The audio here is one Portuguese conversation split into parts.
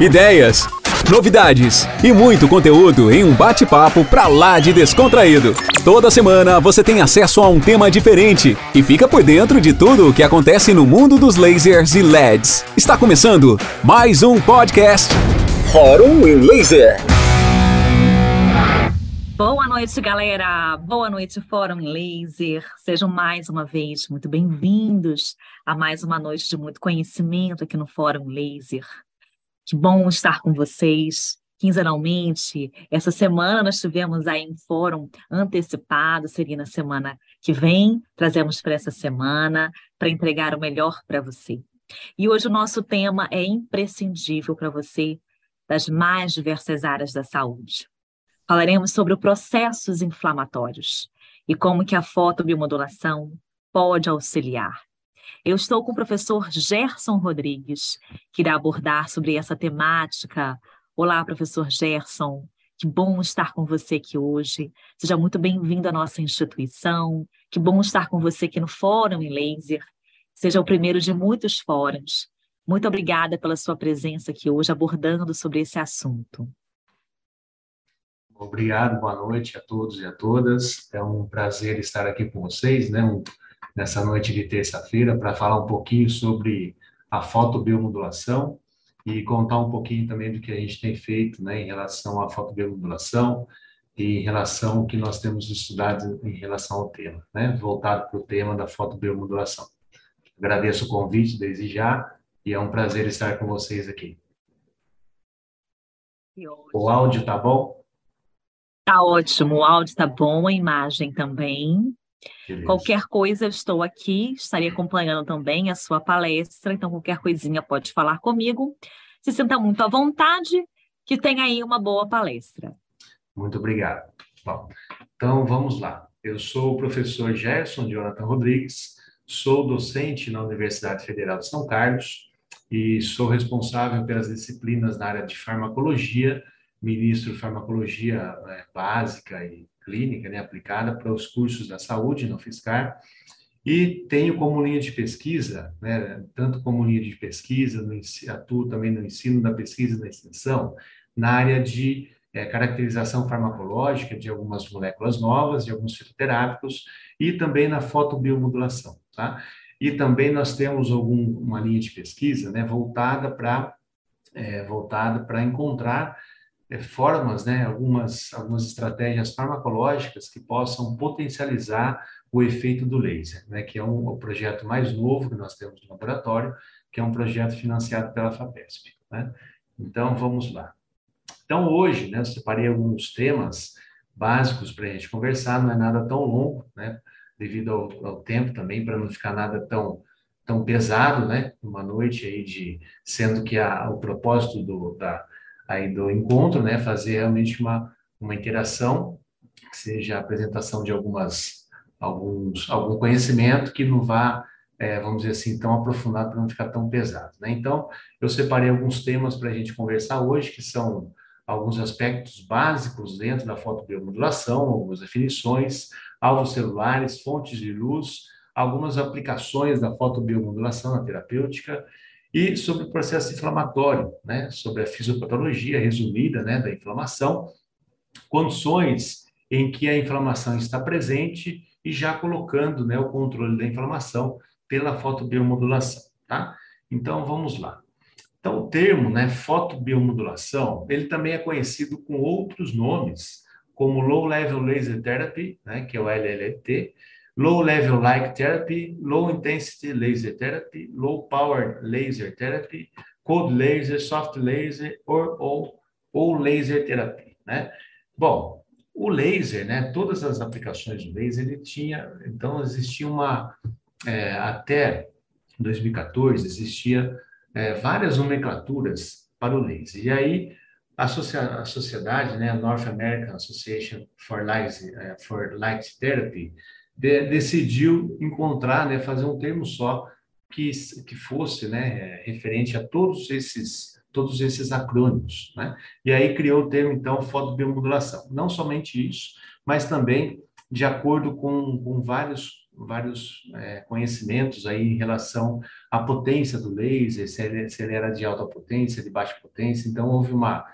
ideias, novidades e muito conteúdo em um bate-papo pra lá de descontraído. Toda semana você tem acesso a um tema diferente e fica por dentro de tudo o que acontece no mundo dos lasers e LEDs. Está começando mais um podcast Fórum em Laser. Boa noite, galera! Boa noite, Fórum Laser! Sejam mais uma vez muito bem-vindos a mais uma noite de muito conhecimento aqui no Fórum Laser. Que bom estar com vocês quinzenalmente. Essa semana nós tivemos aí um fórum antecipado, seria na semana que vem. Trazemos para essa semana para entregar o melhor para você. E hoje o nosso tema é imprescindível para você das mais diversas áreas da saúde. Falaremos sobre processos inflamatórios e como que a fotobiomodulação pode auxiliar. Eu estou com o professor Gerson Rodrigues, que irá abordar sobre essa temática. Olá, professor Gerson. Que bom estar com você aqui hoje. Seja muito bem-vindo à nossa instituição. Que bom estar com você aqui no Fórum em Laser. Seja o primeiro de muitos fóruns. Muito obrigada pela sua presença aqui hoje, abordando sobre esse assunto. Obrigado, boa noite a todos e a todas. É um prazer estar aqui com vocês, né? Um nessa noite de terça-feira para falar um pouquinho sobre a fotobiomodulação e contar um pouquinho também do que a gente tem feito né, em relação à fotobiomodulação e em relação ao que nós temos estudado em relação ao tema, né, voltado para o tema da fotobiomodulação. Agradeço o convite desde já e é um prazer estar com vocês aqui. O áudio tá bom? Tá ótimo, o áudio tá bom, a imagem também. Qualquer coisa, eu estou aqui, estaria acompanhando também a sua palestra, então qualquer coisinha pode falar comigo. Se sinta muito à vontade, que tenha aí uma boa palestra. Muito obrigado. Bom, então vamos lá. Eu sou o professor Gerson Jonathan Rodrigues, sou docente na Universidade Federal de São Carlos e sou responsável pelas disciplinas na área de farmacologia, ministro farmacologia né, básica e clínica né, aplicada para os cursos da saúde não fiscal e tenho como linha de pesquisa, né, tanto como linha de pesquisa, no, atuo também no ensino da pesquisa e da extensão, na área de é, caracterização farmacológica de algumas moléculas novas, de alguns fitoterápicos, e também na fotobiomodulação. Tá? E também nós temos algum, uma linha de pesquisa né, voltada para é, voltada para encontrar formas, né, algumas, algumas estratégias farmacológicas que possam potencializar o efeito do laser, né, que é um, o projeto mais novo que nós temos no laboratório, que é um projeto financiado pela FAPESP. Né? Então, vamos lá. Então, hoje, né, eu separei alguns temas básicos para a gente conversar, não é nada tão longo, né, devido ao, ao tempo também, para não ficar nada tão tão pesado, né, uma noite aí de, sendo que a, o propósito do, da, aí do encontro, né, fazer realmente uma, uma interação, que seja a apresentação de algumas, alguns, algum conhecimento que não vá, é, vamos dizer assim, tão aprofundado para não ficar tão pesado. Né? Então, eu separei alguns temas para a gente conversar hoje, que são alguns aspectos básicos dentro da fotobiomodulação, algumas definições, alvos celulares, fontes de luz, algumas aplicações da fotobiomodulação na terapêutica e sobre o processo inflamatório, né, sobre a fisiopatologia resumida né, da inflamação, condições em que a inflamação está presente e já colocando né, o controle da inflamação pela fotobiomodulação. Tá? Então, vamos lá. Então, o termo né, fotobiomodulação, ele também é conhecido com outros nomes, como Low Level Laser Therapy, né, que é o LLT, Low Level Light Therapy, Low Intensity Laser Therapy, Low Power Laser Therapy, Cold Laser, Soft Laser ou, ou, ou Laser Therapy, né? Bom, o laser, né? Todas as aplicações do laser, ele tinha, então existia uma, é, até 2014 existia é, várias nomenclaturas para o laser. E aí a, a sociedade, né, North American Association for é, for Light Therapy, de, decidiu encontrar, né, fazer um termo só que, que fosse né, referente a todos esses todos esses acrônimos, né? E aí criou o termo então fotobiomodulação. Não somente isso, mas também de acordo com, com vários vários é, conhecimentos aí em relação à potência do laser, se ele, se ele era de alta potência, de baixa potência. Então, houve uma,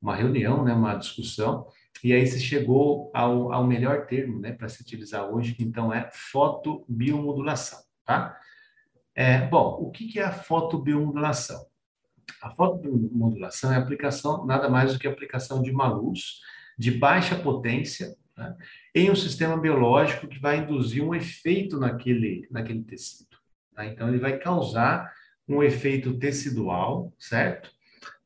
uma reunião, né, uma discussão, e aí se chegou ao, ao melhor termo né, para se utilizar hoje, que então é fotobiomodulação. Tá? É, bom, o que, que é a fotobiomodulação? A fotobiomodulação é a aplicação, nada mais do que a aplicação de uma luz de baixa potência né, em um sistema biológico que vai induzir um efeito naquele, naquele tecido. Tá? Então, ele vai causar um efeito tecidual, certo?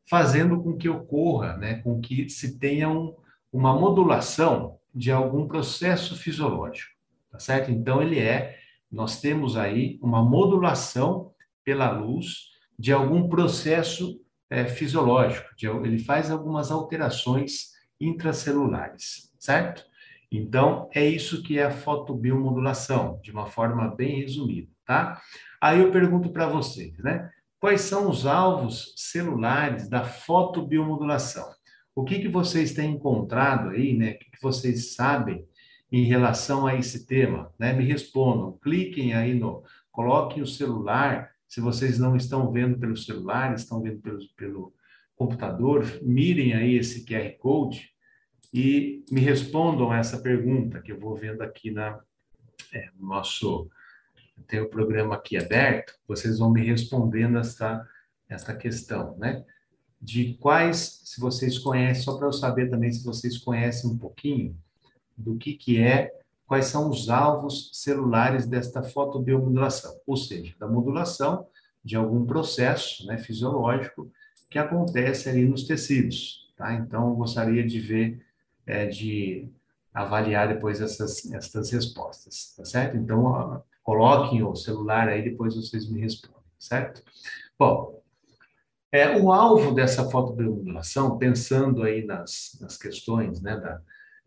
Fazendo com que ocorra, né, com que se tenha um, uma modulação de algum processo fisiológico, tá certo? Então, ele é, nós temos aí uma modulação pela luz de algum processo é, fisiológico, de, ele faz algumas alterações intracelulares, certo? Então, é isso que é a fotobiomodulação, de uma forma bem resumida, tá? Aí eu pergunto para vocês, né? Quais são os alvos celulares da fotobiomodulação? O que, que vocês têm encontrado aí, né? O que, que vocês sabem em relação a esse tema? Né? Me respondam, cliquem aí no, coloquem o celular, se vocês não estão vendo pelo celular, estão vendo pelo, pelo computador, mirem aí esse QR Code e me respondam essa pergunta que eu vou vendo aqui na é, no nosso tem o programa aqui aberto, vocês vão me respondendo essa essa questão, né? De quais, se vocês conhecem, só para eu saber também se vocês conhecem um pouquinho do que que é, quais são os alvos celulares desta fotobiomodulação, ou seja, da modulação de algum processo, né, fisiológico que acontece ali nos tecidos, tá? Então, eu gostaria de ver é, de avaliar depois essas, essas respostas, tá certo? Então, coloquem o celular aí, depois vocês me respondem, certo? Bom, é, o alvo dessa fotobiomodulação, pensando aí nas, nas questões né, da,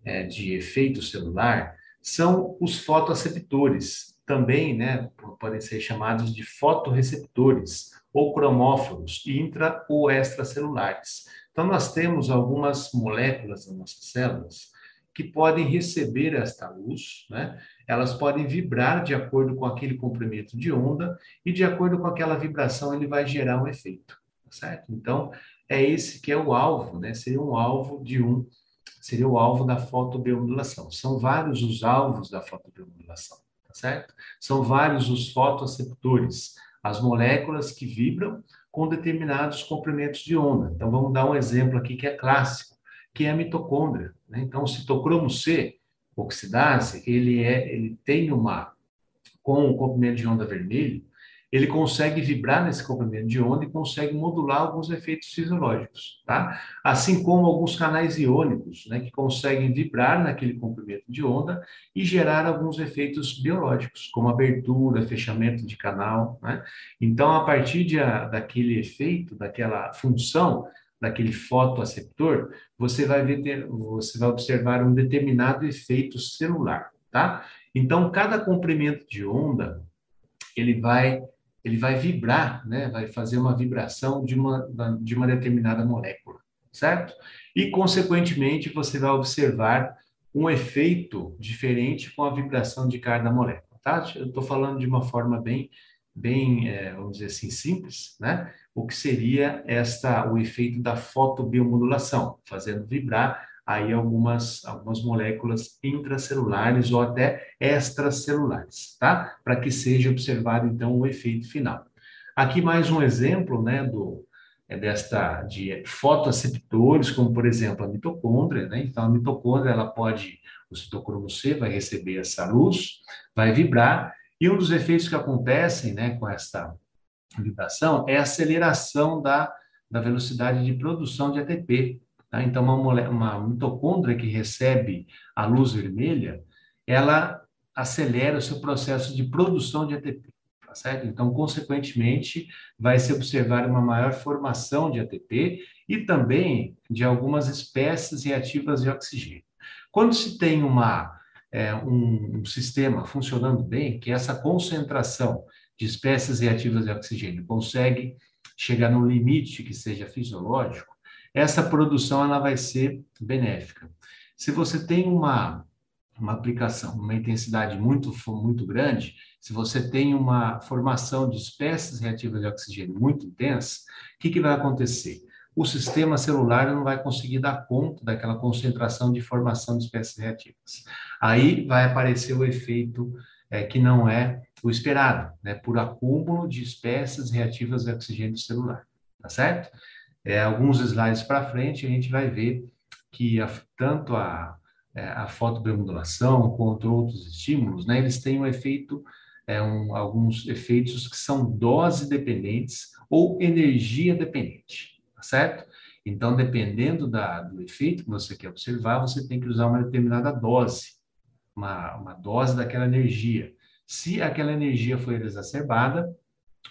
é, de efeito celular, são os fotoaceptores, também né, podem ser chamados de fotoreceptores ou cromóforos intra ou extracelulares. Então, nós temos algumas moléculas nas nossas células que podem receber esta luz, né? Elas podem vibrar de acordo com aquele comprimento de onda e de acordo com aquela vibração ele vai gerar um efeito, certo? Então, é esse que é o alvo, né? Seria um alvo de um, seria o alvo da fotobiomodulação. São vários os alvos da fotobiomodulação, tá certo? São vários os fotoaceptores, as moléculas que vibram com determinados comprimentos de onda. Então, vamos dar um exemplo aqui que é clássico, que é a mitocôndria. Né? Então, o citocromo C, oxidase, ele, é, ele tem uma, com o comprimento de onda vermelho, ele consegue vibrar nesse comprimento de onda e consegue modular alguns efeitos fisiológicos, tá? Assim como alguns canais iônicos, né, que conseguem vibrar naquele comprimento de onda e gerar alguns efeitos biológicos, como abertura, fechamento de canal, né? Então, a partir de, a, daquele efeito, daquela função, daquele fotoaceptor, você vai ver, você vai observar um determinado efeito celular, tá? Então, cada comprimento de onda, ele vai ele vai vibrar, né? vai fazer uma vibração de uma, de uma determinada molécula, certo? E, consequentemente, você vai observar um efeito diferente com a vibração de cada molécula, tá? Eu estou falando de uma forma bem, bem é, vamos dizer assim, simples, né? O que seria esta, o efeito da fotobiomodulação, fazendo vibrar aí algumas, algumas moléculas intracelulares ou até extracelulares, tá? Para que seja observado, então, o efeito final. Aqui mais um exemplo, né, do, é desta, de fotoaceptores, como, por exemplo, a mitocôndria, né? Então, a mitocôndria, ela pode, o citocromo C vai receber essa luz, vai vibrar, e um dos efeitos que acontecem, né, com esta vibração é a aceleração da, da velocidade de produção de ATP, Tá? Então, uma, uma mitocôndria que recebe a luz vermelha, ela acelera o seu processo de produção de ATP. Tá certo? Então, consequentemente, vai se observar uma maior formação de ATP e também de algumas espécies reativas de oxigênio. Quando se tem uma, é, um, um sistema funcionando bem, que essa concentração de espécies reativas de oxigênio consegue chegar no limite que seja fisiológico, essa produção ela vai ser benéfica. Se você tem uma, uma aplicação, uma intensidade muito, muito grande, se você tem uma formação de espécies reativas de oxigênio muito intensa, o que, que vai acontecer? O sistema celular não vai conseguir dar conta daquela concentração de formação de espécies reativas. Aí vai aparecer o efeito é, que não é o esperado, né, por acúmulo de espécies reativas de oxigênio celular, tá certo? É, alguns slides para frente a gente vai ver que a, tanto a, é, a fotobiomodulação quanto outros estímulos, né, eles têm um efeito, é, um, alguns efeitos que são dose dependentes ou energia dependente, tá certo? Então, dependendo da, do efeito que você quer observar, você tem que usar uma determinada dose, uma, uma dose daquela energia. Se aquela energia for exacerbada,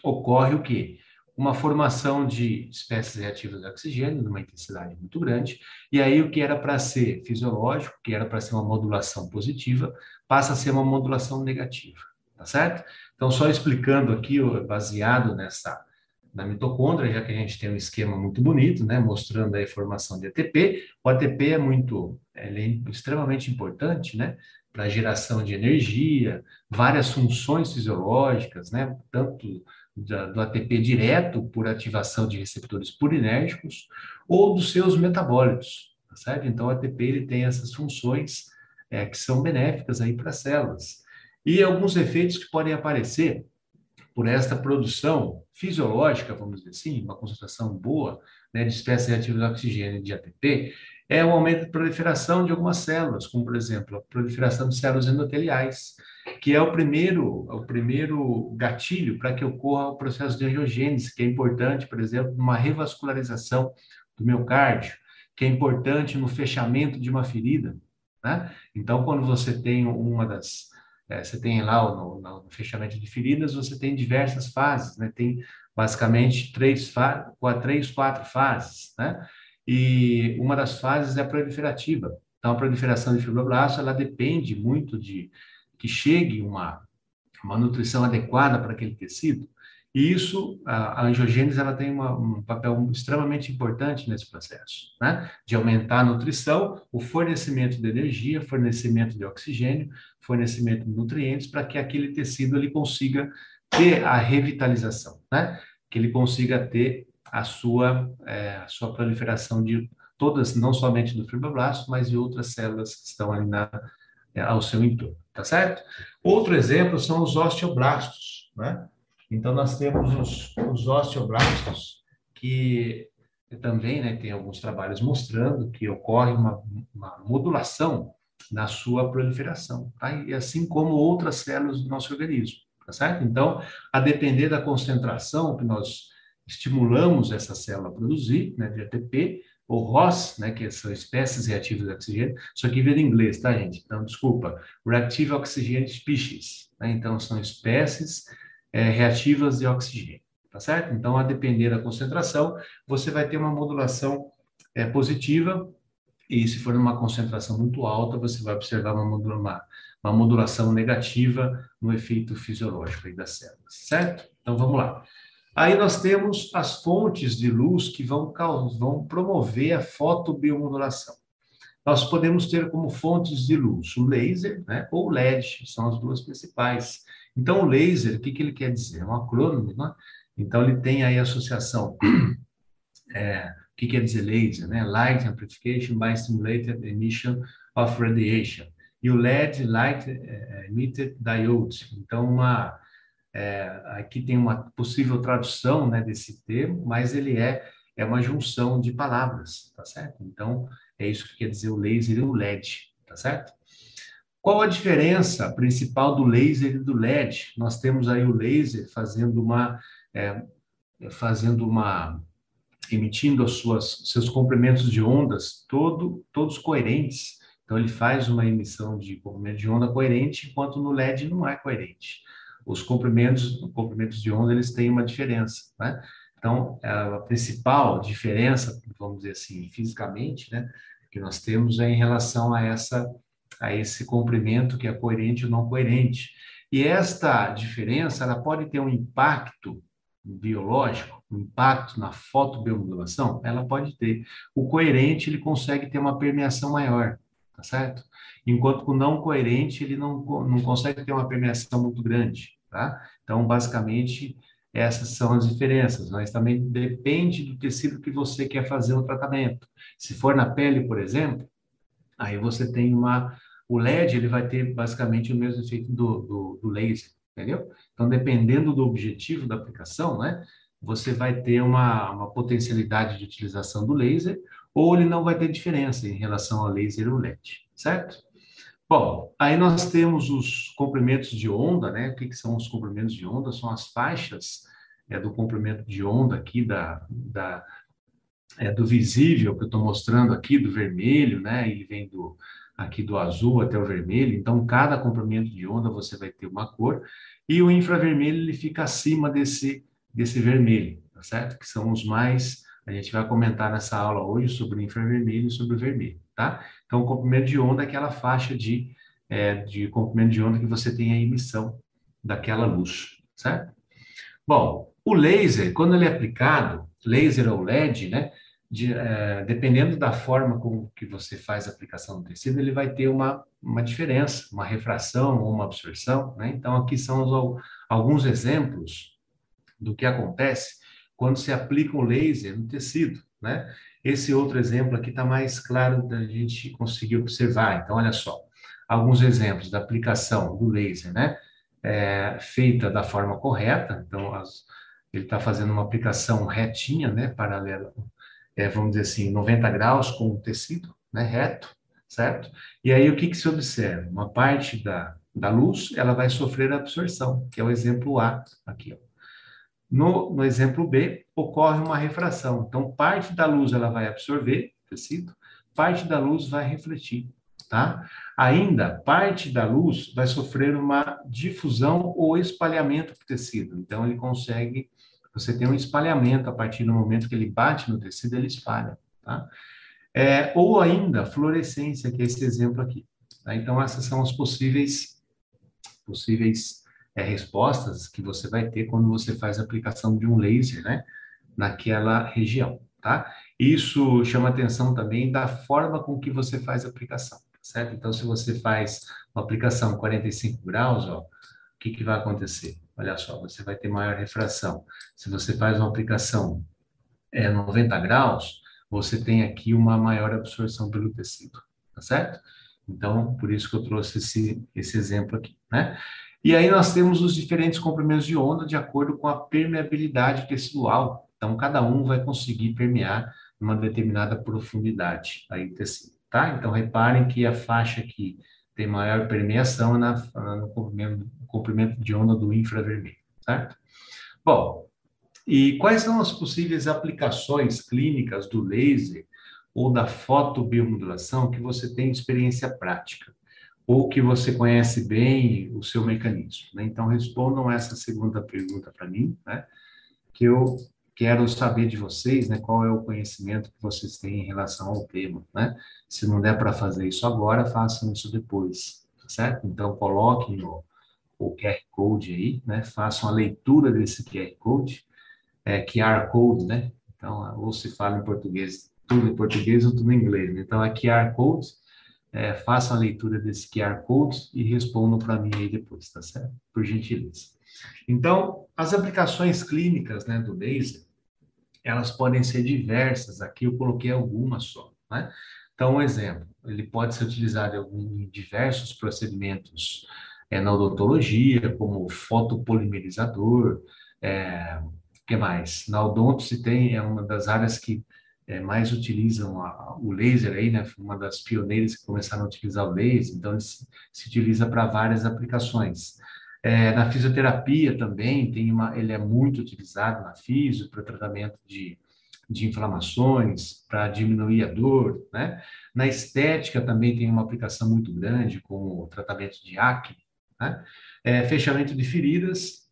ocorre o quê? Uma formação de espécies reativas de oxigênio numa intensidade muito grande, e aí o que era para ser fisiológico, que era para ser uma modulação positiva, passa a ser uma modulação negativa, tá certo? Então, só explicando aqui, baseado nessa na mitocôndria, já que a gente tem um esquema muito bonito, né, mostrando a formação de ATP, o ATP é muito, é extremamente importante, né, para a geração de energia, várias funções fisiológicas, né, tanto do ATP direto por ativação de receptores purinérgicos ou dos seus metabólitos, tá certo? Então, o ATP ele tem essas funções é, que são benéficas aí para as células. E alguns efeitos que podem aparecer por esta produção fisiológica, vamos dizer assim, uma concentração boa né, de espécies reativas de oxigênio de ATP, é o aumento de proliferação de algumas células, como, por exemplo, a proliferação de células endoteliais, que é o primeiro, o primeiro gatilho para que ocorra o processo de angiogênese, que é importante, por exemplo, numa revascularização do miocárdio, que é importante no fechamento de uma ferida. Né? Então, quando você tem uma das. É, você tem lá no, no, fechamento de feridas, você tem diversas fases, né? tem basicamente três, três quatro fases. Né? E uma das fases é a proliferativa. Então, a proliferação de fibroblasto, ela depende muito de que chegue uma, uma nutrição adequada para aquele tecido. E isso, a, angiogênese, ela tem uma, um papel extremamente importante nesse processo, né? De aumentar a nutrição, o fornecimento de energia, fornecimento de oxigênio, fornecimento de nutrientes, para que aquele tecido ele consiga ter a revitalização, né? Que ele consiga ter a sua, é, a sua proliferação de todas, não somente do fibroblasto, mas de outras células que estão ali na, é, ao seu entorno, tá certo? Outro exemplo são os osteoblastos, né? Então, nós temos os, os osteoblastos, que também né, tem alguns trabalhos mostrando que ocorre uma, uma modulação na sua proliferação, tá? E assim como outras células do nosso organismo, tá certo? Então, a depender da concentração que nós estimulamos essa célula a produzir, né, de ATP, ou ROS, né, que são espécies reativas de oxigênio, isso aqui vem em inglês, tá, gente? Então, desculpa, Reactive Oxygen Species, né? Então, são espécies é, reativas de oxigênio, tá certo? Então, a depender da concentração, você vai ter uma modulação é, positiva, e se for numa concentração muito alta, você vai observar uma, modula uma, uma modulação negativa no efeito fisiológico das células, certo? Então, vamos lá. Aí nós temos as fontes de luz que vão, vão promover a fotobiomodulação. Nós podemos ter como fontes de luz o laser né, ou o LED, são as duas principais. Então, o laser, o que, que ele quer dizer? É um acrônimo, né? Então, ele tem aí a associação. É, o que quer dizer laser? Né? Light Amplification by Stimulated Emission of Radiation. E o LED, Light é, Emitted Diode. Então, uma é, aqui tem uma possível tradução né, desse termo, mas ele é, é uma junção de palavras, tá certo? Então, é isso que quer dizer o laser e o LED, tá certo? Qual a diferença principal do laser e do LED? Nós temos aí o laser fazendo uma, é, fazendo uma, emitindo as suas, seus comprimentos de ondas todo, todos coerentes. Então, ele faz uma emissão de comprimento de onda coerente, enquanto no LED não é coerente os comprimentos, comprimentos de onda, eles têm uma diferença, né? Então, a principal diferença, vamos dizer assim, fisicamente, né, que nós temos é em relação a essa a esse comprimento que é coerente ou não coerente. E esta diferença, ela pode ter um impacto biológico, um impacto na fotobiomodulação, ela pode ter. O coerente, ele consegue ter uma permeação maior, tá certo? enquanto o não coerente ele não, não consegue ter uma permeação muito grande, tá? Então, basicamente, essas são as diferenças, mas também depende do tecido que você quer fazer o tratamento. Se for na pele, por exemplo, aí você tem uma... O LED, ele vai ter basicamente o mesmo efeito do, do, do laser, entendeu? Então, dependendo do objetivo da aplicação, né, você vai ter uma, uma potencialidade de utilização do laser, ou ele não vai ter diferença em relação ao laser ou LED, certo? Bom, aí nós temos os comprimentos de onda, né? O que, que são os comprimentos de onda? São as faixas é, do comprimento de onda aqui da, da é, do visível que eu estou mostrando aqui, do vermelho, né? Ele vem do aqui do azul até o vermelho. Então, cada comprimento de onda você vai ter uma cor e o infravermelho ele fica acima desse desse vermelho, tá certo? Que são os mais a gente vai comentar nessa aula hoje sobre o infravermelho e sobre o vermelho, tá? Então, o comprimento de onda é aquela faixa de, é, de comprimento de onda que você tem a emissão daquela luz, certo? Bom, o laser, quando ele é aplicado, laser ou LED, né? De, é, dependendo da forma com que você faz a aplicação do tecido, ele vai ter uma, uma diferença, uma refração ou uma absorção, né? Então, aqui são os, alguns exemplos do que acontece quando se aplica um laser no tecido, né? Esse outro exemplo aqui está mais claro da gente conseguir observar. Então, olha só, alguns exemplos da aplicação do laser, né? É, feita da forma correta. Então, as, ele está fazendo uma aplicação retinha, né? Paralela, é, vamos dizer assim, 90 graus com o tecido, né? Reto, certo? E aí, o que, que se observa? Uma parte da, da luz, ela vai sofrer absorção, que é o exemplo A aqui, ó. No, no exemplo B, ocorre uma refração. Então, parte da luz ela vai absorver tecido, parte da luz vai refletir, tá? Ainda, parte da luz vai sofrer uma difusão ou espalhamento do tecido. Então, ele consegue, você tem um espalhamento a partir do momento que ele bate no tecido, ele espalha, tá? É, ou ainda, fluorescência, que é esse exemplo aqui. Tá? Então, essas são as possíveis, possíveis é, respostas que você vai ter quando você faz a aplicação de um laser, né, naquela região, tá? Isso chama atenção também da forma com que você faz a aplicação, certo? Então, se você faz uma aplicação 45 graus, ó, o que, que vai acontecer? Olha só, você vai ter maior refração. Se você faz uma aplicação é, 90 graus, você tem aqui uma maior absorção pelo tecido, tá certo? Então, por isso que eu trouxe esse, esse exemplo aqui, né? E aí nós temos os diferentes comprimentos de onda de acordo com a permeabilidade tecidual. Então, cada um vai conseguir permear uma determinada profundidade aí do tecido, tá? Então, reparem que a faixa que tem maior permeação é na, no comprimento, comprimento de onda do infravermelho, certo? Bom, e quais são as possíveis aplicações clínicas do laser ou da fotobiomodulação que você tem experiência prática? Ou que você conhece bem o seu mecanismo. Né? Então, respondam essa segunda pergunta para mim, né? que eu quero saber de vocês né, qual é o conhecimento que vocês têm em relação ao tema. Né? Se não der para fazer isso agora, façam isso depois, tá certo? Então, coloquem o, o QR Code aí, né? façam a leitura desse QR Code, é, QR Code, né? Então, ou se fala em português, tudo em português ou tudo em inglês. Né? Então, é QR Code, é, façam a leitura desse QR Code e respondam para mim aí depois, tá certo? Por gentileza. Então, as aplicações clínicas né, do laser, elas podem ser diversas. Aqui eu coloquei algumas só, né? Então, um exemplo, ele pode ser utilizado em diversos procedimentos é, na odontologia, como fotopolimerizador, é, que mais? Na odonto se tem, é uma das áreas que é, mais utilizam a, o laser aí, né? Uma das pioneiras que começaram a utilizar o laser, então se, se utiliza para várias aplicações. É, na fisioterapia também tem uma, ele é muito utilizado na fisio para tratamento de, de inflamações, para diminuir a dor, né? Na estética também tem uma aplicação muito grande com o tratamento de acne, né? É, fechamento de feridas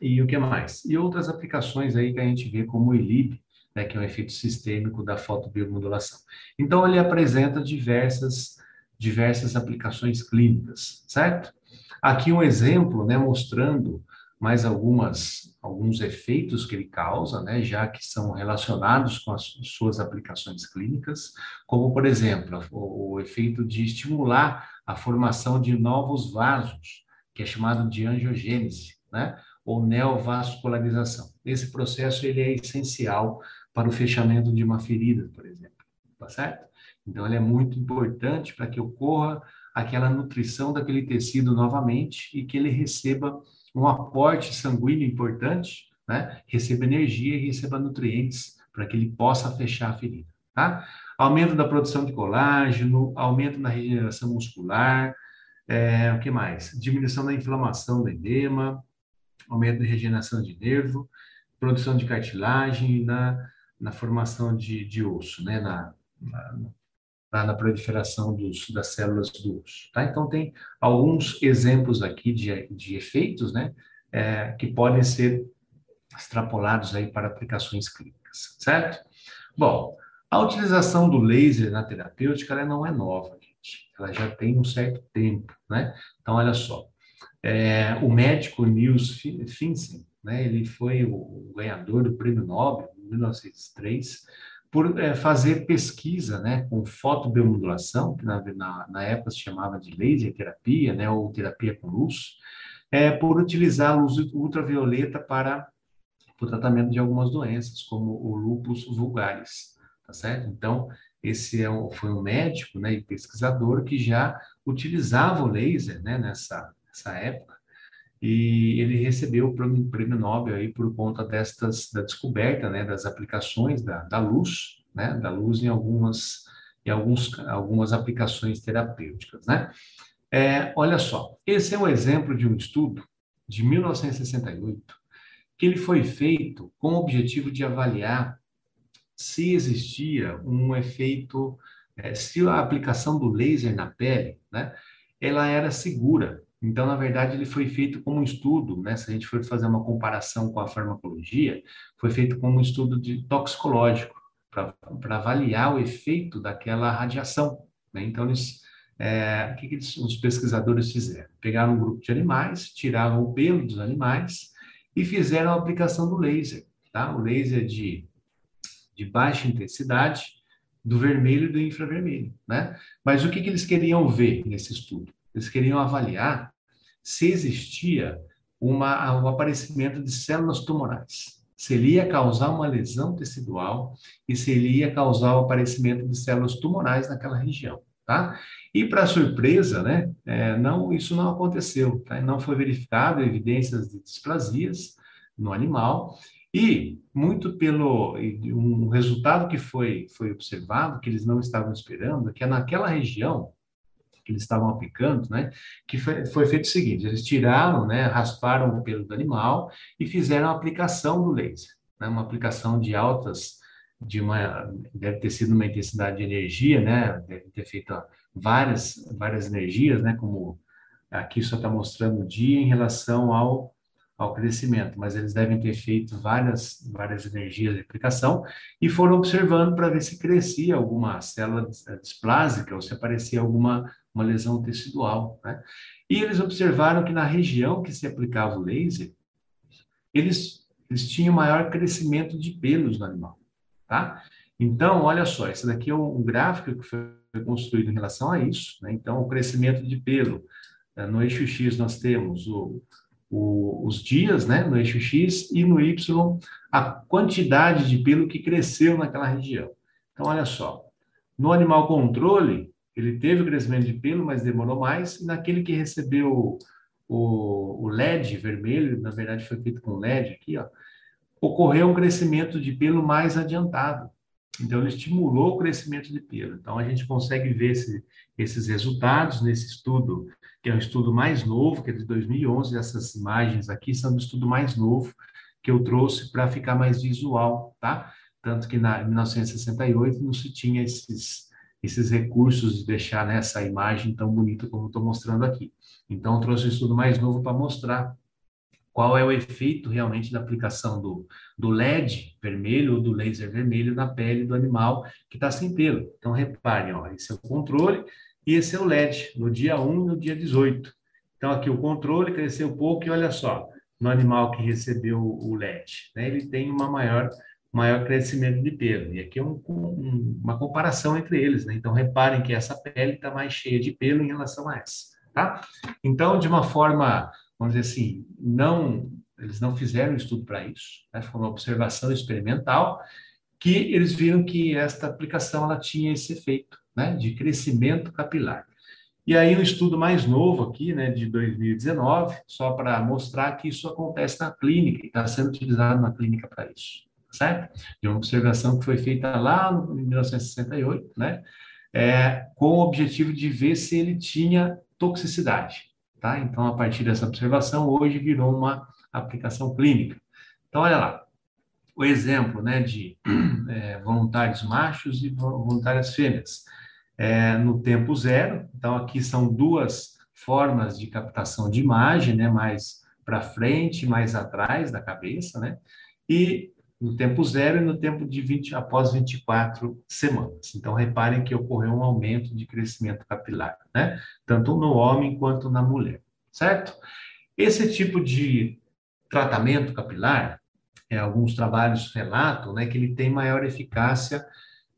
e o que mais? E outras aplicações aí que a gente vê como o ILIB, né, que é um efeito sistêmico da fotobiomodulação. Então, ele apresenta diversas, diversas aplicações clínicas, certo? Aqui um exemplo, né, mostrando mais algumas, alguns efeitos que ele causa, né, já que são relacionados com as suas aplicações clínicas, como, por exemplo, o, o efeito de estimular a formação de novos vasos, que é chamado de angiogênese, né? ou neovascularização. Esse processo ele é essencial para o fechamento de uma ferida, por exemplo, tá certo? Então ele é muito importante para que ocorra aquela nutrição daquele tecido novamente e que ele receba um aporte sanguíneo importante, né? Receba energia e receba nutrientes para que ele possa fechar a ferida, tá? Aumento da produção de colágeno, aumento na regeneração muscular, é, o que mais? Diminuição da inflamação do edema, aumento da regeneração de nervo, produção de cartilagem na, na formação de, de osso, né? na, na, na proliferação dos, das células do osso. Tá? Então, tem alguns exemplos aqui de, de efeitos né? É, que podem ser extrapolados aí para aplicações clínicas, certo? Bom, a utilização do laser na terapêutica ela não é nova, gente. Ela já tem um certo tempo, né? Então, olha só. É, o médico Niels Finsen, né, ele foi o ganhador do prêmio Nobel em 1903 por é, fazer pesquisa né, com fotobiomodulação, que na, na, na, época se chamava de laser terapia, né, ou terapia com luz, é, por utilizar luz ultravioleta para o tratamento de algumas doenças, como o lúpus vulgaris tá certo? Então, esse é um, foi um médico né, e pesquisador que já utilizava o laser né, nessa, nessa época, e ele recebeu o prêmio, prêmio Nobel aí por conta destas, da descoberta né, das aplicações da, da luz, né, da luz em algumas, em alguns, algumas aplicações terapêuticas, né? É, olha só, esse é um exemplo de um estudo de 1968 que ele foi feito com o objetivo de avaliar se existia um efeito, é, se a aplicação do laser na pele, né, ela era segura. Então, na verdade, ele foi feito como um estudo, né, se a gente for fazer uma comparação com a farmacologia, foi feito como um estudo de toxicológico, para avaliar o efeito daquela radiação. Né? Então, eles, é, o que, que eles, os pesquisadores fizeram? Pegaram um grupo de animais, tiraram o pelo dos animais e fizeram a aplicação do laser. Tá? O laser de de baixa intensidade, do vermelho e do infravermelho, né? Mas o que, que eles queriam ver nesse estudo? Eles queriam avaliar se existia uma, um aparecimento de células tumorais, se ele ia causar uma lesão tecidual e se ele ia causar o aparecimento de células tumorais naquela região, tá? E para surpresa, né, é, não, isso não aconteceu, tá? Não foi verificado evidências de displasias no animal e muito pelo um resultado que foi foi observado que eles não estavam esperando, que é naquela região que eles estavam aplicando, né, que foi, foi feito o seguinte, eles tiraram, né, rasparam o pelo do animal e fizeram a aplicação do laser, né, uma aplicação de altas de uma deve ter sido uma intensidade de energia, né, deve ter feito várias várias energias, né, como aqui só está mostrando o dia em relação ao ao crescimento, mas eles devem ter feito várias, várias energias de aplicação e foram observando para ver se crescia alguma célula displásica ou se aparecia alguma uma lesão tecidual. Né? E eles observaram que na região que se aplicava o laser, eles, eles tinham maior crescimento de pelos no animal. Tá? Então, olha só, esse daqui é um, gráfico que foi construído em relação a isso. Né? Então, o crescimento de pelo. Eh, no eixo X nós temos o, o, os dias, né, no eixo X, e no Y, a quantidade de pelo que cresceu naquela região. Então, olha só, no animal controle, ele teve o crescimento de pelo, mas demorou mais, e naquele que recebeu o, o LED vermelho, na verdade foi feito com LED aqui, ó, ocorreu um crescimento de pelo mais adiantado. Então, ele estimulou o crescimento de pelo. Então, a gente consegue ver esse, esses resultados nesse estudo que é um estudo mais novo, que é de 2011. Essas imagens aqui são do estudo mais novo que eu trouxe para ficar mais visual, tá? Tanto que na, em 1968 não se tinha esses, esses recursos de deixar né, imagem tão bonita como estou mostrando aqui. Então, eu trouxe um estudo mais novo para mostrar qual é o efeito realmente da aplicação do, do LED vermelho ou do laser vermelho na pele do animal que está sem pelo. Então, reparem, ó, esse é o controle, e esse é o LED, no dia 1 e no dia 18. Então, aqui o controle cresceu um pouco e olha só, no animal que recebeu o LED, né, ele tem uma maior, maior crescimento de pelo. E aqui é um, um, uma comparação entre eles, né? Então, reparem que essa pele está mais cheia de pelo em relação a essa, tá? Então, de uma forma, vamos dizer assim, não, eles não fizeram um estudo para isso, né? Foi uma observação experimental que eles viram que esta aplicação ela tinha esse efeito, né? De crescimento capilar. E aí um estudo mais novo aqui, né, de 2019, só para mostrar que isso acontece na clínica e está sendo utilizado na clínica para isso certo? De uma observação que foi feita lá em 1968, né? É, com o objetivo de ver se ele tinha toxicidade, tá? Então, a partir dessa observação, hoje virou uma aplicação clínica. Então, olha lá, o exemplo, né, de é, voluntários machos e voluntárias fêmeas. É, no tempo zero, então aqui são duas formas de captação de imagem, né, mais para frente, mais atrás da cabeça, né? E no tempo zero e no tempo de 20, após 24 semanas. Então, reparem que ocorreu um aumento de crescimento capilar, né? Tanto no homem quanto na mulher, certo? Esse tipo de tratamento capilar, é, alguns trabalhos relatam né, que ele tem maior eficácia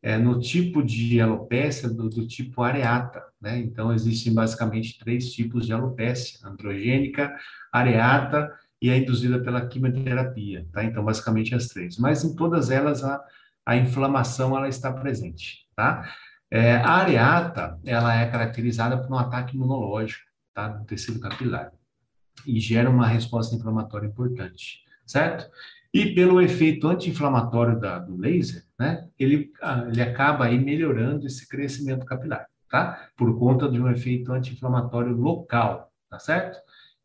é, no tipo de alopécia do, do, tipo areata, né? Então, existem basicamente três tipos de alopécia, androgênica, areata e é induzida pela quimioterapia, tá? Então, basicamente as três. Mas em todas elas a, a inflamação ela está presente, tá? É, a areata, ela é caracterizada por um ataque imunológico, tá? Do tecido capilar e gera uma resposta inflamatória importante, certo? E pelo efeito anti-inflamatório do laser, né? Ele, ah, ele acaba aí melhorando esse crescimento capilar, tá? Por conta de um efeito anti-inflamatório local, tá certo?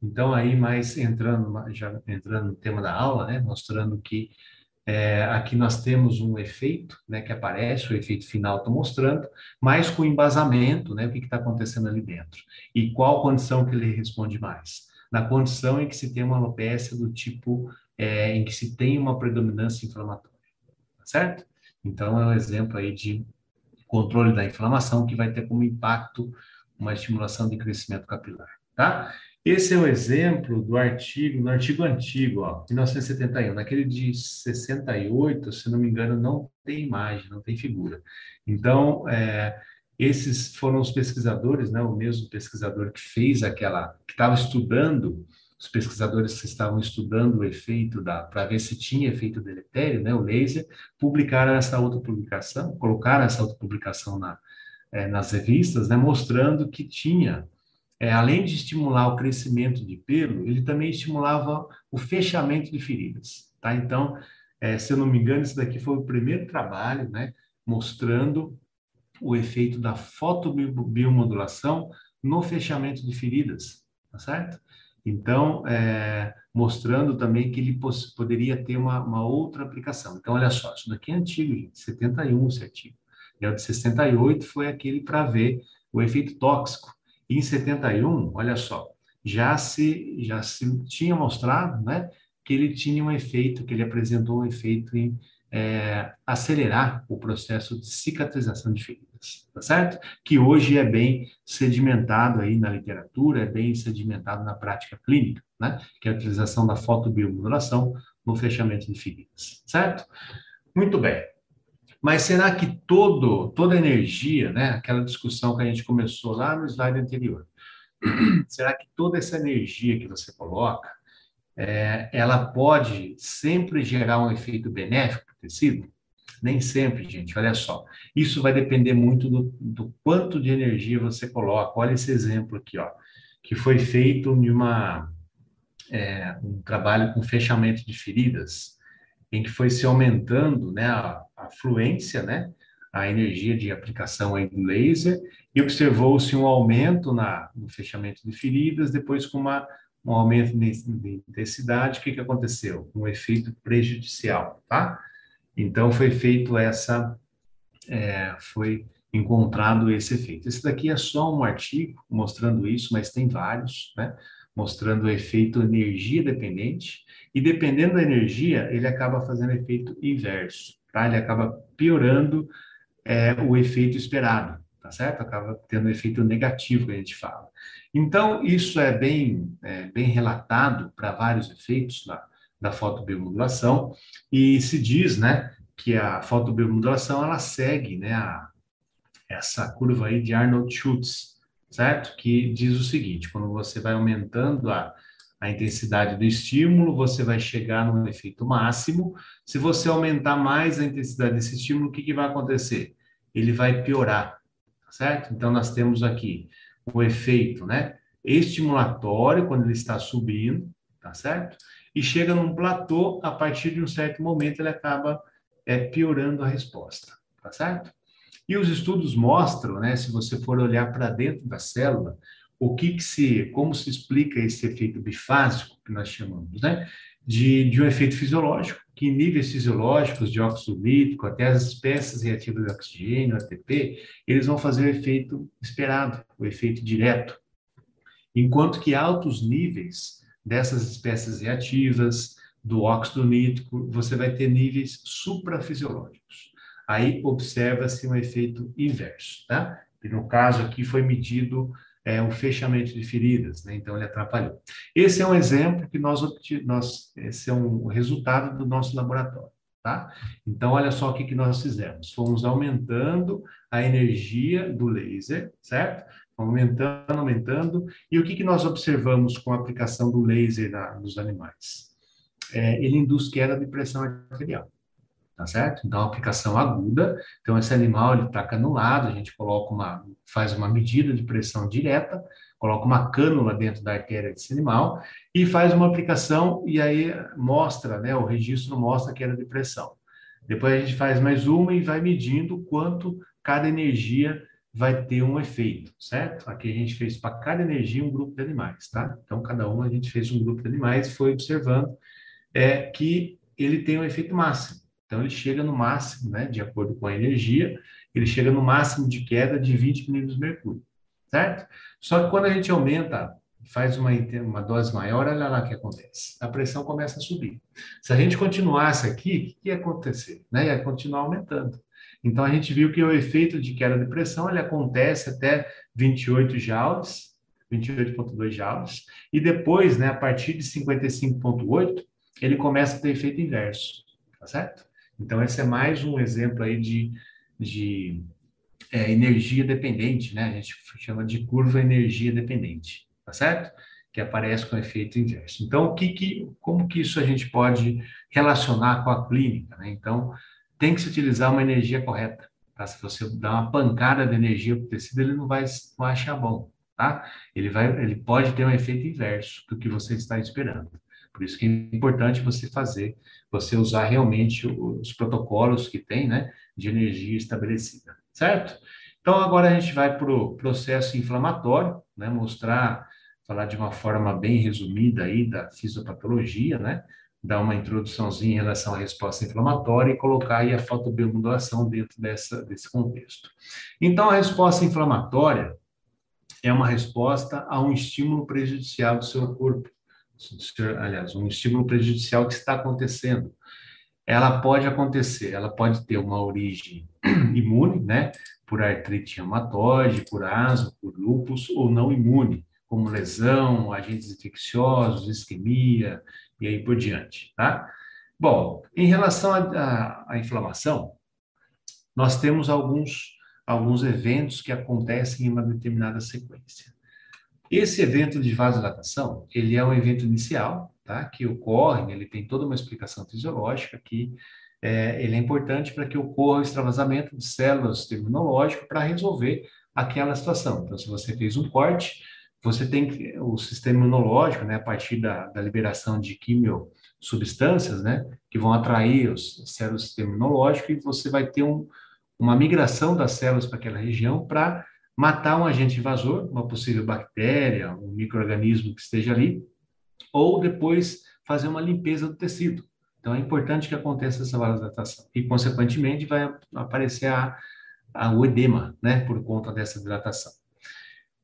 Então, aí mais entrando, já entrando no tema da aula, né, mostrando que é, aqui nós temos um efeito, né, que aparece, o efeito final estou mostrando, mas com embasamento, né, o que está acontecendo ali dentro. E qual condição que ele responde mais? Na condição em que se tem uma alopecia do tipo, é, em que se tem uma predominância inflamatória, tá certo? Então, é um exemplo aí de controle da inflamação que vai ter como impacto uma estimulação de crescimento capilar, tá? Esse é o exemplo do artigo, no artigo antigo, ó, 1971. Naquele de 68, se não me engano, não tem imagem, não tem figura. Então, é, esses foram os pesquisadores, né, o mesmo pesquisador que fez aquela, que estava estudando, os pesquisadores que estavam estudando o efeito da, para ver se tinha efeito deletério, né, o laser, publicaram essa outra publicação, colocaram essa outra publicação na, é, nas revistas, né, mostrando que tinha é, além de estimular o crescimento de pelo, ele também estimulava o fechamento de feridas, tá? Então, é, se eu não me engano, esse daqui foi o primeiro trabalho, né, mostrando o efeito da fotobiomodulação no fechamento de feridas, tá certo? Então, é, mostrando também que ele poderia ter uma, uma, outra aplicação. Então, olha só, isso daqui é antigo, gente, 71 esse artigo. E o de 68 foi aquele para ver o efeito tóxico em 71, olha só, já se já se tinha mostrado, né, que ele tinha um efeito, que ele apresentou um efeito em é, acelerar o processo de cicatrização de feridas, tá certo? Que hoje é bem sedimentado aí na literatura, é bem sedimentado na prática clínica, né? Que é a utilização da fotobiomodulação no fechamento de feridas, certo? Muito bem. Mas será que todo, toda energia, né, aquela discussão que a gente começou lá no slide anterior, será que toda essa energia que você coloca, é, ela pode sempre gerar um efeito benéfico tecido? Nem sempre, gente, olha só. Isso vai depender muito do, do quanto de energia você coloca. Olha esse exemplo aqui, ó, que foi feito em uma, é, um trabalho com fechamento de feridas, em que foi se aumentando né, a, a fluência, né, a energia de aplicação aí do laser, e observou-se um aumento na, no fechamento de feridas, depois com uma, um aumento de, de intensidade, o que, que aconteceu? Um efeito prejudicial, tá? Então, foi feito essa, é, foi encontrado esse efeito. Esse daqui é só um artigo mostrando isso, mas tem vários, né? Mostrando o efeito energia dependente, e dependendo da energia, ele acaba fazendo efeito inverso, tá? Ele acaba piorando é, o efeito esperado, tá certo? Acaba tendo um efeito negativo que a gente fala. Então, isso é bem, é, bem relatado para vários efeitos da, da fotobiomodulação, e se diz, né, que a fotobiomodulação, ela segue, né, a, essa curva aí de Arnold Schultz, certo? Que diz o seguinte, quando você vai aumentando a, a intensidade do estímulo, você vai chegar no efeito máximo. Se você aumentar mais a intensidade desse estímulo, o que, que vai acontecer? Ele vai piorar, certo? Então, nós temos aqui o efeito, né? Estimulatório, quando ele está subindo, tá certo? E chega num platô, a partir de um certo momento, ele acaba é, piorando a resposta, tá certo? E os estudos mostram, né, se você for olhar para dentro da célula, o que, que se, como se explica esse efeito bifásico que nós chamamos, né? De, de um efeito fisiológico, que em níveis fisiológicos de óxido nítrico, até as espécies reativas de oxigênio, ATP, eles vão fazer o efeito esperado, o efeito direto. Enquanto que altos níveis dessas espécies reativas, do óxido nítrico, você vai ter níveis suprafisiológicos. Aí observa-se um efeito inverso, tá? E no caso aqui foi medido é, um fechamento de feridas, né? então ele atrapalhou. Esse é um exemplo que nós, nós esse é um resultado do nosso laboratório, tá? Então olha só o que, que nós fizemos, fomos aumentando a energia do laser, certo? Aumentando, aumentando, e o que, que nós observamos com a aplicação do laser na, nos animais? É, ele induz queda de pressão arterial tá certo? Então, aplicação aguda, então esse animal ele está canulado, a gente coloca uma, faz uma medida de pressão direta, coloca uma cânula dentro da artéria desse animal e faz uma aplicação e aí mostra, né, o registro mostra queda de pressão. Depois a gente faz mais uma e vai medindo quanto cada energia vai ter um efeito, certo? Aqui a gente fez para cada energia um grupo de animais, tá? Então, cada uma a gente fez um grupo de animais e foi observando é, que ele tem um efeito máximo. Então, ele chega no máximo, né, de acordo com a energia, ele chega no máximo de queda de 20 milímetros de mercúrio, certo? Só que quando a gente aumenta, faz uma, uma dose maior, olha lá o que acontece. A pressão começa a subir. Se a gente continuasse aqui, o que ia acontecer? Né? Ia continuar aumentando. Então, a gente viu que o efeito de queda de pressão, ele acontece até 28 joules, 28,2 joules, e depois, né, a partir de 55,8, ele começa a ter efeito inverso, tá certo? Então, esse é mais um exemplo aí de, de é, energia dependente, né? A gente chama de curva energia dependente, tá certo? Que aparece com efeito inverso. Então, o que, que, como que isso a gente pode relacionar com a clínica, né? Então, tem que se utilizar uma energia correta, tá? Se você dá uma pancada de energia para o tecido, ele não vai, não achar bom, tá? Ele, vai, ele pode ter um efeito inverso do que você está esperando. Por isso que é importante você fazer, você usar realmente os protocolos que tem, né, de energia estabelecida, certo? Então, agora a gente vai para o processo inflamatório, né, mostrar, falar de uma forma bem resumida aí da fisiopatologia, né, dar uma introduçãozinha em relação à resposta inflamatória e colocar aí a fotobiomodulação dentro dessa, desse contexto. Então, a resposta inflamatória é uma resposta a um estímulo prejudicial do seu corpo aliás, um estímulo prejudicial que está acontecendo. Ela pode acontecer, ela pode ter uma origem imune, né, por artrite reumatoide, por asma, por lúpus, ou não imune, como lesão, agentes infecciosos, isquemia e aí por diante, tá? Bom, em relação à inflamação, nós temos alguns, alguns eventos que acontecem em uma determinada sequência. Esse evento de vasodilatação, ele é um evento inicial, tá? Que ocorre, ele tem toda uma explicação fisiológica que é, ele é importante para que ocorra o extravasamento de células do sistema imunológico para resolver aquela situação. Então, se você fez um corte, você tem que, o sistema imunológico, né, a partir da, da liberação de quimiosubstâncias, né, que vão atrair os células do sistema imunológico e você vai ter um, uma migração das células para aquela região para matar um agente invasor, uma possível bactéria, um microorganismo que esteja ali, ou depois fazer uma limpeza do tecido. Então é importante que aconteça essa vasodilatação e, consequentemente, vai aparecer a, a, o edema, né, por conta dessa dilatação.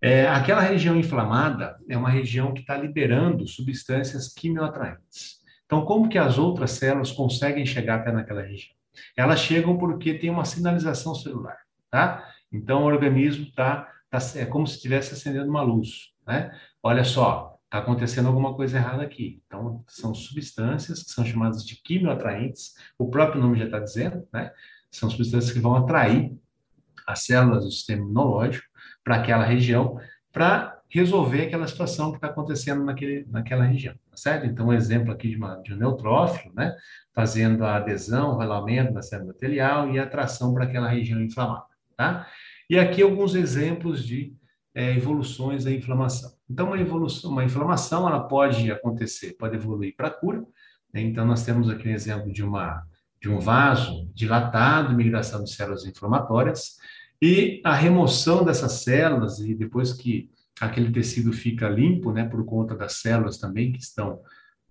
É, aquela região inflamada é uma região que está liberando substâncias quimioatraentes. Então, como que as outras células conseguem chegar até naquela região? Elas chegam porque tem uma sinalização celular, tá? Então, o organismo está, tá, é como se estivesse acendendo uma luz, né? Olha só, está acontecendo alguma coisa errada aqui. Então, são substâncias que são chamadas de quimioatraentes, o próprio nome já está dizendo, né? São substâncias que vão atrair as células do sistema imunológico para aquela região, para resolver aquela situação que está acontecendo naquele, naquela região, tá certo? Então, um exemplo aqui de, uma, de um neutrófilo, né? Fazendo a adesão, o rolamento da célula epitelial e a atração para aquela região inflamada, tá? E aqui alguns exemplos de é, evoluções da inflamação. Então, uma evolução, uma inflamação, ela pode acontecer, pode evoluir para cura. Né? Então, nós temos aqui um exemplo de uma de um vaso dilatado, migração de células inflamatórias, e a remoção dessas células, e depois que aquele tecido fica limpo, né, por conta das células também que estão,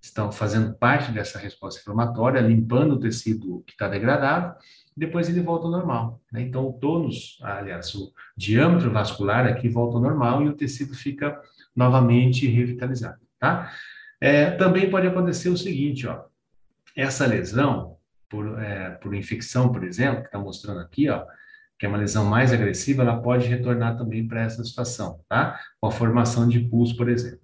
estão fazendo parte dessa resposta inflamatória, limpando o tecido que está degradado, depois ele volta ao normal. Né? Então, o tônus, aliás, o diâmetro vascular aqui volta ao normal e o tecido fica novamente revitalizado, tá? É, também pode acontecer o seguinte, ó, essa lesão, por, é, por infecção, por exemplo, que está mostrando aqui, ó, que é uma lesão mais agressiva, ela pode retornar também para essa situação, tá? Com a formação de pus, por exemplo.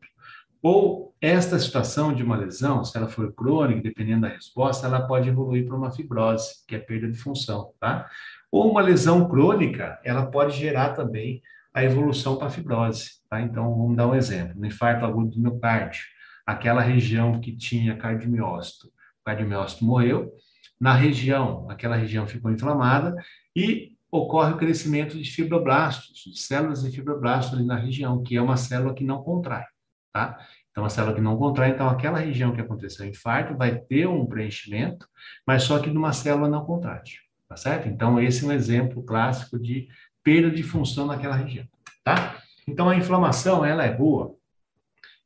Ou esta situação de uma lesão, se ela for crônica, dependendo da resposta, ela pode evoluir para uma fibrose, que é perda de função, tá? Ou uma lesão crônica, ela pode gerar também a evolução para a fibrose, tá? Então, vamos dar um exemplo. No infarto agudo do miocárdio, aquela região que tinha cardiomiócito, o cardiomiócito morreu, na região, aquela região ficou inflamada e ocorre o crescimento de fibroblastos, de células de fibroblastos ali na região, que é uma célula que não contrai, tá? Então, a célula que não contrai, então aquela região que aconteceu o infarto vai ter um preenchimento, mas só que numa célula não contrátil, tá certo? Então, esse é um exemplo clássico de perda de função naquela região, tá? Então, a inflamação, ela é boa?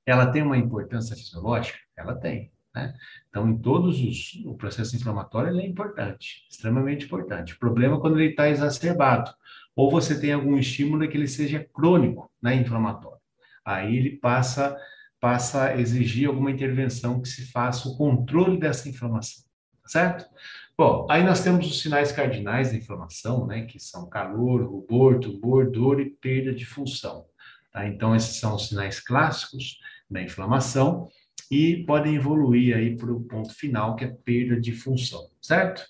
Ela tem uma importância fisiológica? Ela tem, né? Então, em todos os, o processo inflamatório é importante, extremamente importante. O problema é quando ele está exacerbado, ou você tem algum estímulo que ele seja crônico, né, inflamatório. Aí ele passa, passa a exigir alguma intervenção que se faça o controle dessa inflamação, tá certo? Bom, aí nós temos os sinais cardinais da inflamação, né, que são calor, rubor, tumor, dor e perda de função. Tá? Então, esses são os sinais clássicos da inflamação e podem evoluir aí para o ponto final, que é perda de função, certo?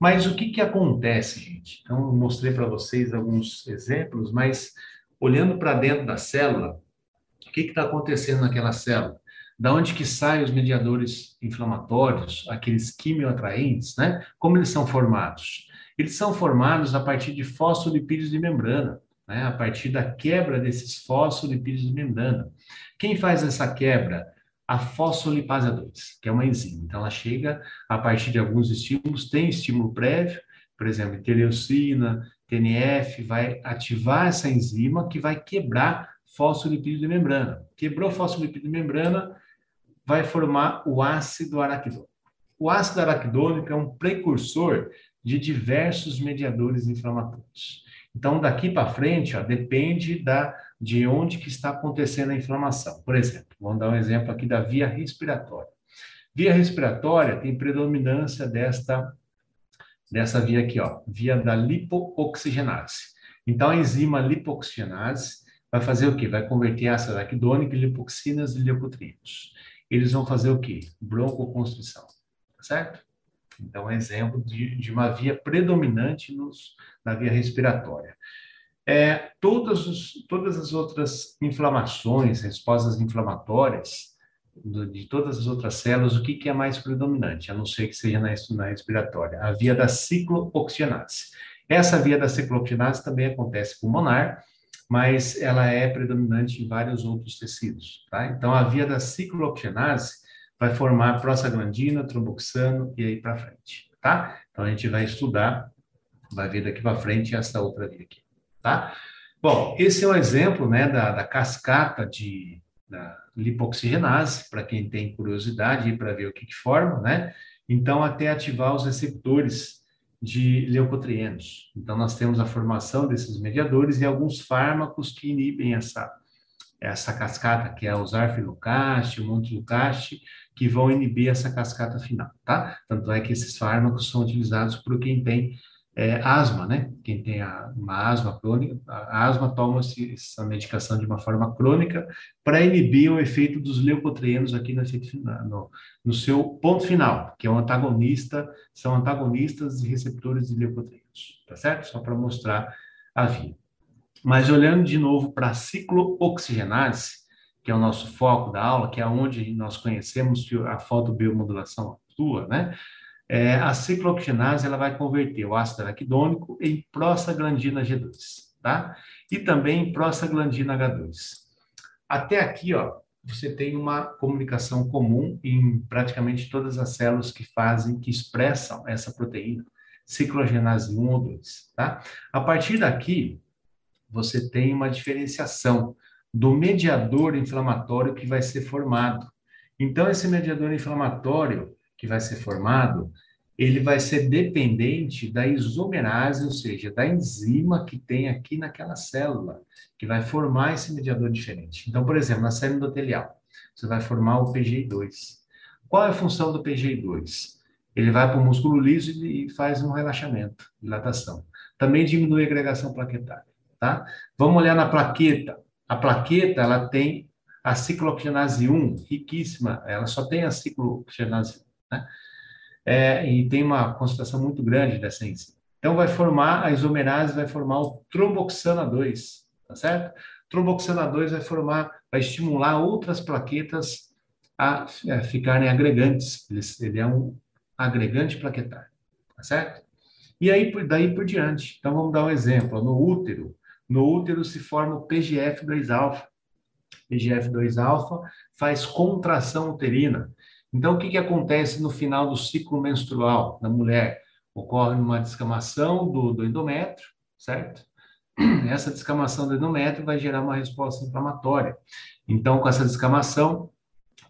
Mas o que, que acontece, gente? Então, eu mostrei para vocês alguns exemplos, mas olhando para dentro da célula, o que está acontecendo naquela célula? Da onde que saem os mediadores inflamatórios, aqueles quimioatraentes, né? Como eles são formados? Eles são formados a partir de fosfolipídios de membrana, né? A partir da quebra desses fosfolipídios de membrana. Quem faz essa quebra? A fosfolipase 2, que é uma enzima. Então, ela chega a partir de alguns estímulos, tem estímulo prévio, por exemplo, teleucina, TNF, vai ativar essa enzima que vai quebrar fosfolipídio de membrana. Quebrou fosfolipídio de membrana, vai formar o ácido araquidônico. O ácido araquidônico é um precursor de diversos mediadores inflamatórios. Então, daqui para frente, ó, depende da de onde que está acontecendo a inflamação. Por exemplo, vamos dar um exemplo aqui da via respiratória. Via respiratória tem predominância desta dessa via aqui, ó, via da lipooxigenase. Então, a enzima lipoxigenase vai fazer o quê? Vai converter ácido araquidônico em lipoxinas e leucotrienos. Eles vão fazer o quê? Broncoconstrição, certo? Então, é exemplo de, de uma via predominante nos, na via respiratória. É, todas, os, todas as outras inflamações, respostas inflamatórias de todas as outras células, o que, que é mais predominante, a não ser que seja na, na respiratória? A via da ciclooxinase. Essa via da ciclooxinase também acontece pulmonar, mas ela é predominante em vários outros tecidos, tá? Então, a via da ciclooxinase vai formar prostaglandina, tromboxano e aí para frente, tá? Então, a gente vai estudar, vai ver daqui para frente essa outra via aqui tá? Bom, esse é um exemplo, né, da, da cascata de da lipoxigenase, para quem tem curiosidade para ver o que, que forma, né? Então, até ativar os receptores de leucotrienos. Então, nós temos a formação desses mediadores e alguns fármacos que inibem essa, essa cascata, que é o zarfilucaste, o montelucaste, que vão inibir essa cascata final, tá? Tanto é que esses fármacos são utilizados por quem tem é, asma, né? Quem tem a, uma asma crônica, a asma toma-se essa medicação de uma forma crônica para inibir o efeito dos leucotrienos aqui no, no, no, seu ponto final, que é um antagonista, são antagonistas de receptores de leucotrienos, tá certo? Só para mostrar a via. Mas olhando de novo para a ciclooxigenase, que é o nosso foco da aula, que é onde nós conhecemos que a fotobiomodulação atua, né? É, a ciclooxigenase ela vai converter o ácido araquidônico em prostaglandina G2, tá? E também prostaglandina H2. Até aqui, ó, você tem uma comunicação comum em praticamente todas as células que fazem, que expressam essa proteína, cicloogenase 1 ou 2, tá? A partir daqui, você tem uma diferenciação do mediador inflamatório que vai ser formado. Então, esse mediador inflamatório, que vai ser formado, ele vai ser dependente da isomerase, ou seja, da enzima que tem aqui naquela célula, que vai formar esse mediador diferente. Então, por exemplo, na célula endotelial, você vai formar o PGI2. Qual é a função do PGI2? Ele vai para o músculo liso e faz um relaxamento, dilatação. Também diminui a agregação plaquetária, tá? Vamos olhar na plaqueta. A plaqueta, ela tem a ciclooxenase 1, riquíssima, ela só tem a ciclooxenase 1 né? É, e tem uma concentração muito grande dessa enzima. Então, vai formar, a isomerase vai formar o tromboxana 2, tá certo? Tromboxana 2 vai formar, vai estimular outras plaquetas a, a ficarem agregantes. Ele, ele, é um agregante plaquetário, tá certo? E aí, daí por diante. Então, vamos dar um exemplo. No útero, no útero se forma o PGF2-alfa. PGF2-alfa faz contração uterina. Então, o que, que acontece no final do ciclo menstrual da mulher? Ocorre uma descamação do, do endométrio, certo? Essa descamação do endométrio vai gerar uma resposta inflamatória. Então, com essa descamação,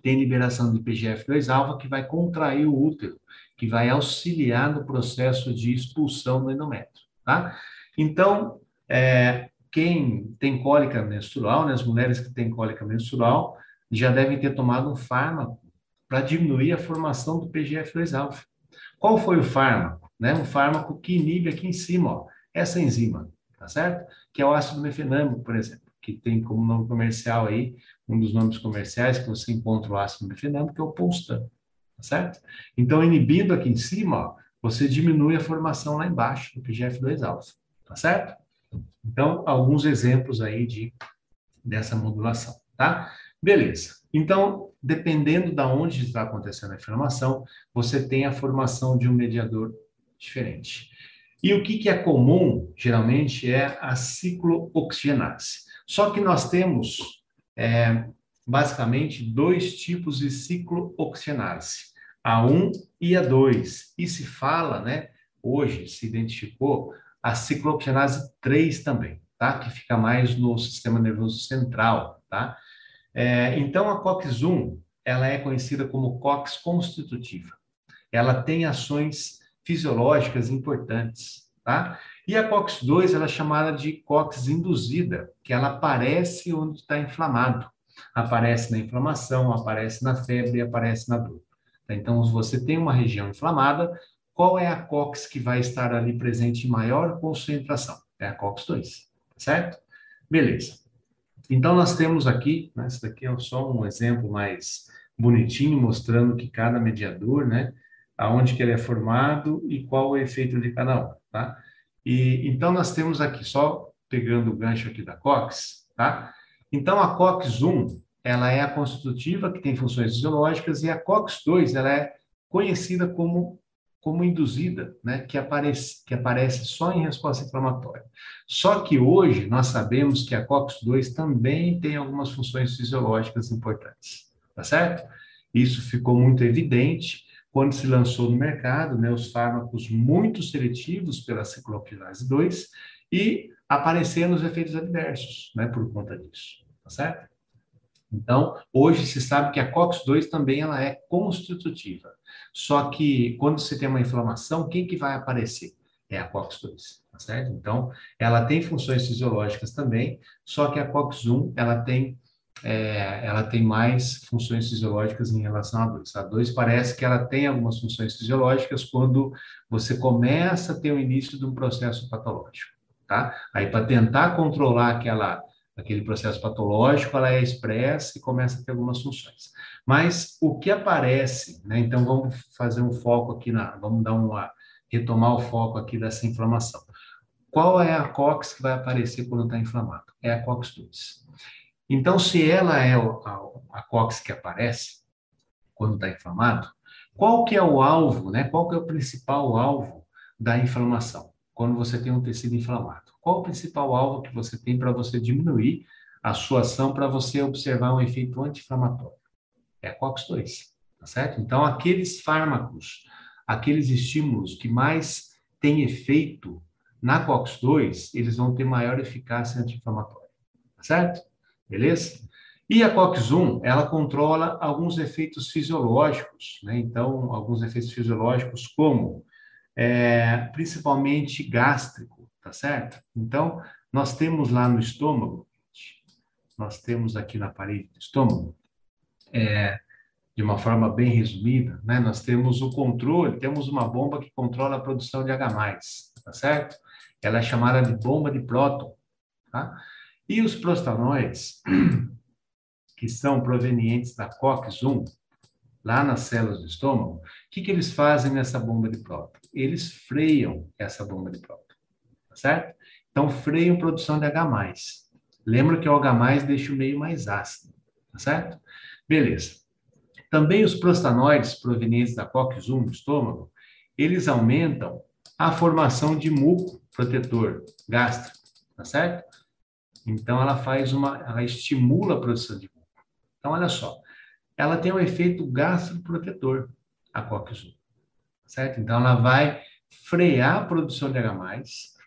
tem liberação de PGF2-alfa que vai contrair o útero, que vai auxiliar no processo de expulsão do endométrio, tá? Então, é, quem tem cólica menstrual, né, as mulheres que têm cólica menstrual, já devem ter tomado um fármaco para diminuir a formação do PGF2-alfa. Qual foi o fármaco? Né? Um fármaco que inibe aqui em cima, ó, essa enzima, tá certo? Que é o ácido mefenâmico, por exemplo, que tem como nome comercial aí, um dos nomes comerciais que você encontra o ácido mefenâmico, que é o Polstan, tá certo? Então, inibindo aqui em cima, ó, você diminui a formação lá embaixo do PGF2-alfa, tá certo? Então, alguns exemplos aí de, dessa modulação, tá? Beleza. Então, dependendo da onde está acontecendo a inflamação, você tem a formação de um mediador diferente. E o que, que é comum, geralmente, é a ciclooxigenase. Só que nós temos, é, basicamente, dois tipos de ciclooxigenase, a 1 e a 2. E se fala, né, hoje se identificou a ciclooxigenase 3 também, tá? Que fica mais no sistema nervoso central, tá? É, então, a COX-1, ela é conhecida como COX constitutiva. Ela tem ações fisiológicas importantes, tá? E a COX-2, ela é chamada de COX induzida, que ela aparece onde está inflamado. Aparece na inflamação, aparece na febre, aparece na dor. Então, se você tem uma região inflamada, qual é a COX que vai estar ali presente em maior concentração? É a COX-2, certo? Beleza. Então, nós temos aqui, né, esse daqui é só um exemplo mais bonitinho, mostrando que cada mediador, né, aonde que ele é formado e qual o efeito de cada um, tá? E, então, nós temos aqui, só pegando o gancho aqui da COX, tá? Então, a COX-1, ela é a constitutiva, que tem funções fisiológicas, e a COX-2, ela é conhecida como como induzida, né, que, aparece, que aparece só em resposta inflamatória. Só que hoje nós sabemos que a COX-2 também tem algumas funções fisiológicas importantes, tá certo? Isso ficou muito evidente quando se lançou no mercado né, os fármacos muito seletivos pela ciclooxidase 2 e aparecendo os efeitos adversos né, por conta disso, tá certo? Então, hoje se sabe que a COX-2 também ela é constitutiva. Só que quando você tem uma inflamação, quem que vai aparecer? É a COX-2, tá certo? Então, ela tem funções fisiológicas também, só que a COX-1, ela tem é, ela tem mais funções fisiológicas em relação à 2. A 2 parece que ela tem algumas funções fisiológicas quando você começa a ter o início de um processo patológico, tá? Aí, para tentar controlar aquela, aquele processo patológico, ela é expressa e começa a ter algumas funções. Mas o que aparece, né? Então, vamos fazer um foco aqui na... Vamos dar uma... retomar o foco aqui dessa inflamação. Qual é a COX que vai aparecer quando está inflamado? É a COX-2. Então, se ela é a, a COX que aparece quando está inflamado, qual que é o alvo, né? Qual que é o principal alvo da inflamação? Quando você tem um tecido inflamado. Qual o principal alvo que você tem para você diminuir a sua ação para você observar um efeito anti-inflamatório? É a COX-2, tá certo? Então, aqueles fármacos, aqueles estímulos que mais têm efeito na COX-2, eles vão ter maior eficácia anti-inflamatória, tá certo? beleza? E a COX-1, ela controla alguns efeitos fisiológicos, né? Então, alguns efeitos fisiológicos como, é, principalmente gástrico, tá certo? Então, nós temos lá no estômago, nós temos aqui na parede do estômago, é, de uma forma bem resumida, né? Nós temos o controle, temos uma bomba que controla a produção de H+, tá certo? Ela é chamada de bomba de próton, tá? E os prostanoides, que são provenientes da COX-1, lá nas células do estômago, o que, que eles fazem nessa bomba de próton? Eles freiam essa bomba de próton, certo? Então, freiam a produção de H+. Lembra que o H+, deixa o meio mais ácido, tá certo? Beleza. Também os prostanoides provenientes da COX-1 do estômago, eles aumentam a formação de muco protetor gástrico, tá certo? Então, ela faz uma, ela estimula a produção de muco. Então, olha só, ela tem um efeito gastroprotetor, a COX-1, certo? Então, ela vai frear a produção de H+,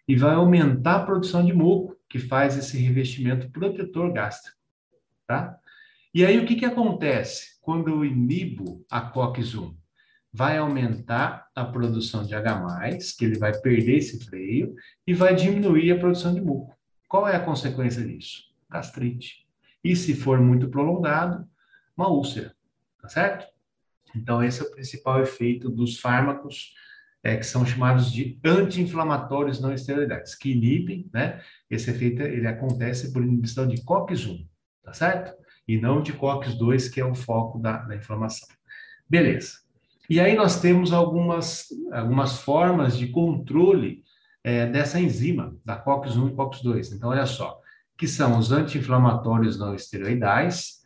e vai aumentar a produção de muco, que faz esse revestimento protetor gástrico, tá? E aí, o que que acontece quando eu inibo a COX-1? Vai aumentar a produção de H+, que ele vai perder esse freio, e vai diminuir a produção de muco. Qual é a consequência disso? Gastrite. E se for muito prolongado, uma úlcera, tá certo? Então, esse é o principal efeito dos fármacos é, que são chamados de anti-inflamatórios não esteroidais, que inibem, né? Esse efeito ele acontece por inibição de COX-1, tá certo? E não de COX-2, que é o foco da, da inflamação. Beleza. E aí nós temos algumas, algumas formas de controle é, dessa enzima, da COX-1 e COX-2. Então, olha só, que são os anti-inflamatórios não esteroidais,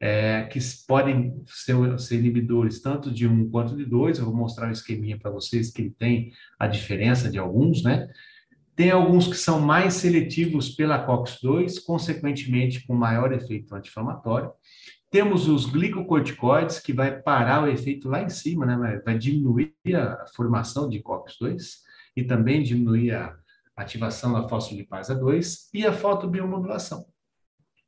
é, que podem ser, ser, inibidores tanto de um quanto de dois. Eu vou mostrar um esqueminha para vocês que ele tem a diferença de alguns, né? Tem alguns que são mais seletivos pela COX-2, consequentemente com maior efeito anti-inflamatório. Temos os glicocorticoides, que vai parar o efeito lá em cima, né? Vai diminuir a formação de COX-2 e também diminuir a ativação da fosfolipase 2 e a fotobiomodulação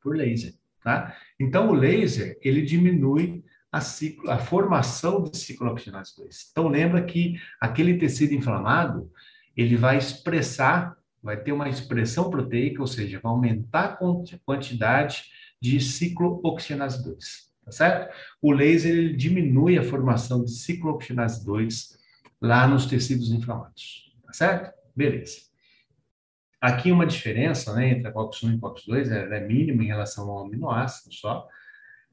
por laser, tá? Então, o laser, ele diminui a, ciclo, a formação de ciclooxigenase 2. Então, lembra que aquele tecido inflamado, ele vai expressar, vai ter uma expressão proteica, ou seja, vai aumentar a quantidade de ciclooxigenase 2, tá certo? O laser, ele diminui a formação de ciclooxigenase 2 lá nos tecidos inflamados. Tá certo? Beleza. Aqui uma diferença né, entre a COX-1 e a COX-2 é, é mínima em relação ao aminoácido só.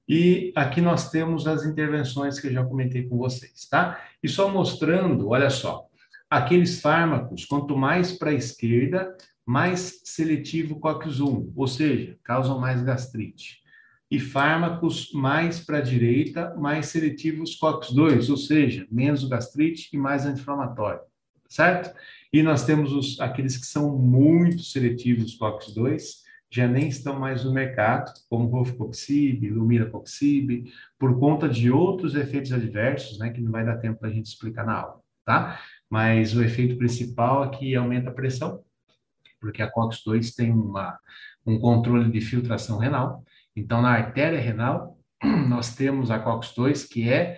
E aqui nós temos as intervenções que eu já comentei com vocês, tá? E só mostrando, olha só, aqueles fármacos, quanto mais para a esquerda, mais seletivo COX-1, ou seja, causam mais gastrite. E fármacos mais para a direita, mais seletivos COX-2, ou seja, menos gastrite e mais anti-inflamatório certo? E nós temos os, aqueles que são muito seletivos COX-2, já nem estão mais no mercado, como Rofcoxib, Lumiracoxib, por conta de outros efeitos adversos, né, que não vai dar tempo a gente explicar na aula, tá? Mas o efeito principal é que aumenta a pressão, porque a COX-2 tem uma, um controle de filtração renal. Então, na artéria renal, nós temos a COX-2, que é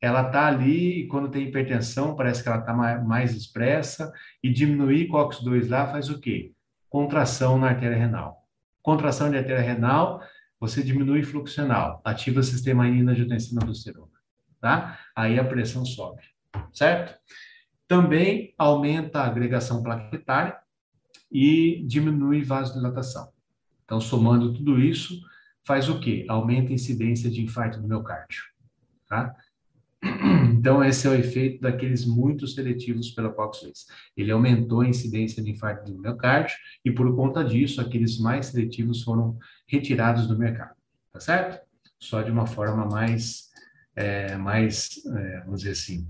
ela está ali e quando tem hipertensão parece que ela está mais expressa e diminuir COX-2 lá faz o quê? Contração na artéria renal. Contração de artéria renal você diminui fluxional, ativa o sistema anina-angiotensina-aldosterona, tá? Aí a pressão sobe, certo? Também aumenta a agregação plaquetária e diminui vasodilatação. Então, somando tudo isso, faz o quê? Aumenta a incidência de infarto do miocárdio, tá? Então, esse é o efeito daqueles muito seletivos pela COX-2. Ele aumentou a incidência de infarto do miocárdio e, por conta disso, aqueles mais seletivos foram retirados do mercado, tá certo? Só de uma forma mais, é, mais é, vamos dizer assim,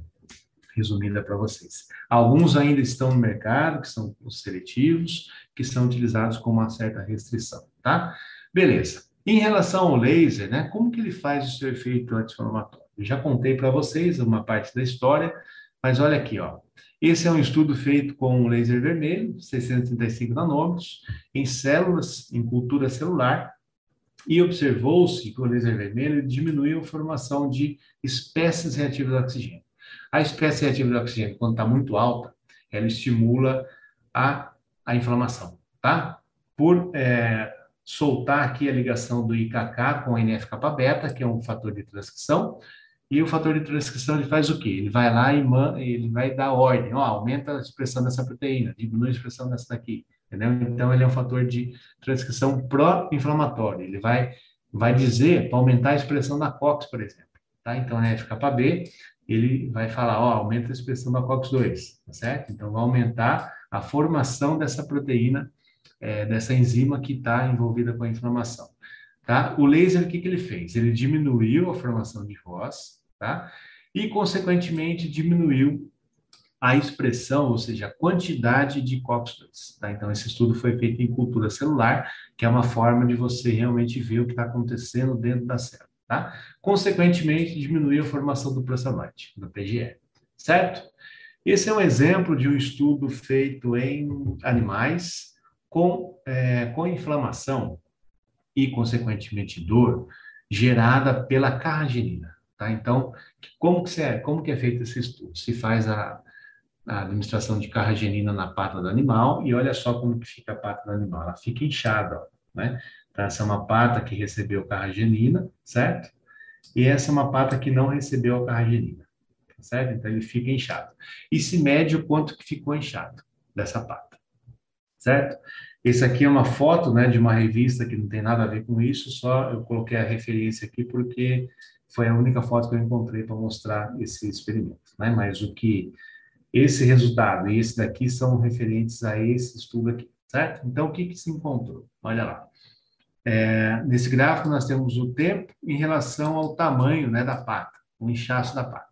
resumida para vocês. Alguns ainda estão no mercado, que são os seletivos, que são utilizados com uma certa restrição, tá? Beleza. Em relação ao laser, né, como que ele faz o seu efeito anti-inflamatório? Eu já contei para vocês uma parte da história, mas olha aqui, ó. Esse é um estudo feito com laser vermelho, 635 nanômetros, em células, em cultura celular, e observou-se que o laser vermelho diminuiu a formação de espécies reativas de oxigênio. A espécie reativa de oxigênio, quando está muito alta, ela estimula a, a inflamação, tá? Por é, soltar aqui a ligação do IKK com a NF-kappa beta, que é um fator de transcrição, e o fator de transcrição ele faz o quê? Ele vai lá e man, ele vai dar ordem, ó, aumenta a expressão dessa proteína, diminui a expressão dessa daqui, entendeu? Então ele é um fator de transcrição pró-inflamatório. Ele vai vai dizer para aumentar a expressão da COX, por exemplo, tá? Então a NF-kappa B, ele vai falar, ó, aumenta a expressão da COX-2, tá certo? Então vai aumentar a formação dessa proteína é, dessa enzima que está envolvida com a inflamação. Tá? O laser, o que, que ele fez? Ele diminuiu a formação de voz, tá? E, consequentemente, diminuiu a expressão, ou seja, a quantidade de COX-2. Tá? Então, esse estudo foi feito em cultura celular, que é uma forma de você realmente ver o que está acontecendo dentro da célula. Tá? Consequentemente, diminuiu a formação do prostanoide, do PGE. Certo? Esse é um exemplo de um estudo feito em animais, com, é, com inflamação e, consequentemente, dor gerada pela carragenina. Tá? Então, como que, é, como que é feito esse estudo? Se faz a, a administração de carragenina na pata do animal e olha só como que fica a pata do animal. Ela fica inchada, ó, né? Então, essa é uma pata que recebeu carragenina, certo? E essa é uma pata que não recebeu a carragenina, certo? Então, ele fica inchado. E se mede o quanto que ficou inchado dessa pata certo? Esse aqui é uma foto, né, de uma revista que não tem nada a ver com isso, só eu coloquei a referência aqui porque foi a única foto que eu encontrei para mostrar esse experimento, né? Mas o que esse resultado e esse daqui são referentes a esse estudo aqui, certo? Então, o que, que se encontrou? Olha lá. É, nesse gráfico, nós temos o tempo em relação ao tamanho né, da pata, o inchaço da pata.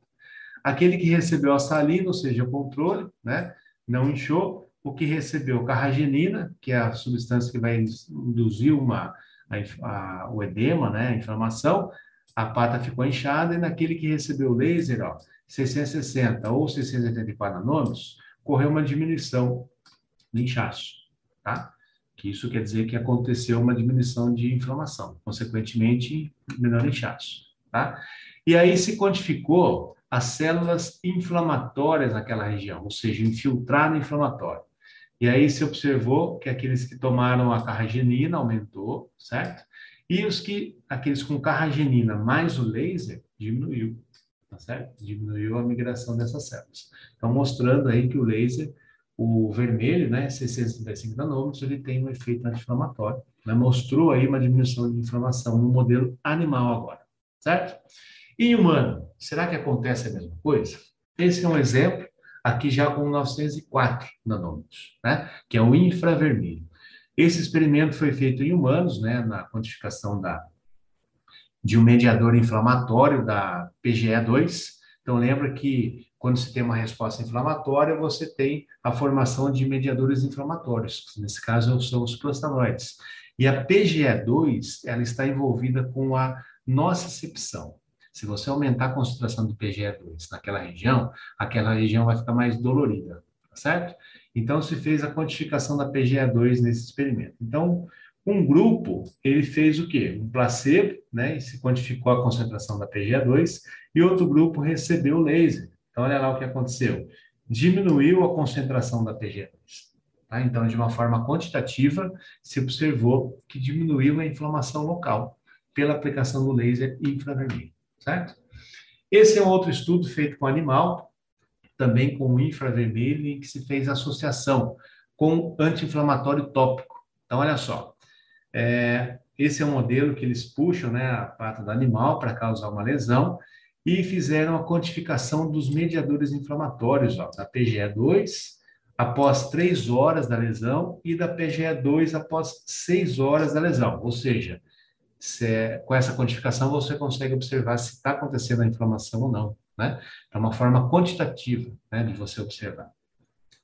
Aquele que recebeu a salina, ou seja, o controle, né, não inchou, o que recebeu carragenina, que é a substância que vai induzir uma, a, a, o edema, né, a inflamação, a pata ficou inchada, e naquele que recebeu laser, ó, 660 ou 684 nanômetros, correu uma diminuição de inchaço, tá? Que isso quer dizer que aconteceu uma diminuição de inflamação, consequentemente, menor inchaço, tá? E aí se quantificou as células inflamatórias naquela região, ou seja, infiltrado inflamatório. E aí se observou que aqueles que tomaram a carragenina aumentou, certo? E os que, aqueles com carragenina mais o laser, diminuiu, tá certo? Diminuiu a migração dessas células. Então, mostrando aí que o laser, o vermelho, né, 635 nanômetros, ele tem um efeito anti-inflamatório. Né? Mostrou aí uma diminuição de inflamação no modelo animal agora, certo? E humano, será que acontece a mesma coisa? Esse é um exemplo aqui já com 904 nanômetros, né? que é o infravermelho. Esse experimento foi feito em humanos, né, na quantificação da, de um mediador inflamatório da PGE2. Então, lembra que quando se tem uma resposta inflamatória, você tem a formação de mediadores inflamatórios, nesse caso são os prostanoides. E a PGE2, ela está envolvida com a nocicepção. Se você aumentar a concentração do PGE2 naquela região, aquela região vai ficar mais dolorida, tá certo? Então, se fez a quantificação da PGE2 nesse experimento. Então, um grupo, ele fez o quê? Um placebo, né? E se quantificou a concentração da PGE2, e outro grupo recebeu o laser. Então, olha lá o que aconteceu. Diminuiu a concentração da PGE2. Tá? Então, de uma forma quantitativa, se observou que diminuiu a inflamação local pela aplicação do laser infravermelho, certo? Esse é um outro estudo feito com animal, também com infravermelho, em que se fez associação com anti-inflamatório tópico. Então, olha só, é, esse é um modelo que eles puxam né, a pata do animal para causar uma lesão e fizeram a quantificação dos mediadores inflamatórios, ó, da PGE2 após três horas da lesão e da PGE2 após seis horas da lesão. Ou seja, é, com essa quantificação você consegue observar se está acontecendo a inflamação ou não. Né? É uma forma quantitativa né, de você observar.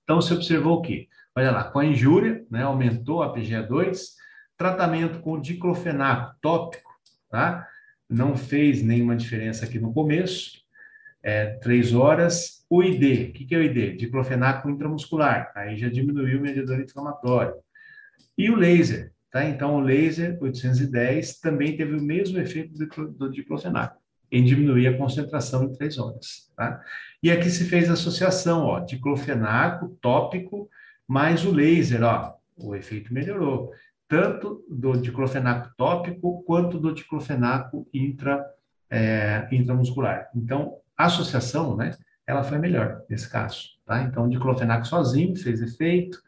Então, você observou o quê? Olha lá, com a injúria, né, aumentou a PGE2, tratamento com diclofenaco tópico, tá? Não fez nenhuma diferença aqui no começo, é, três horas. O ID, o que, que é o ID? Diclofenaco intramuscular, aí já diminuiu o medidor inflamatório. E o laser, tá? Então, o laser 810 também teve o mesmo efeito do, do diclofenaco, em diminuir a concentração em três horas, tá? E aqui se fez a associação, ó, diclofenaco tópico mais o laser, ó, o efeito melhorou tanto do diclofenaco tópico quanto do diclofenaco intra, é, intramuscular. Então, a associação, né, ela foi melhor nesse caso, tá? Então, o diclofenaco sozinho fez efeito,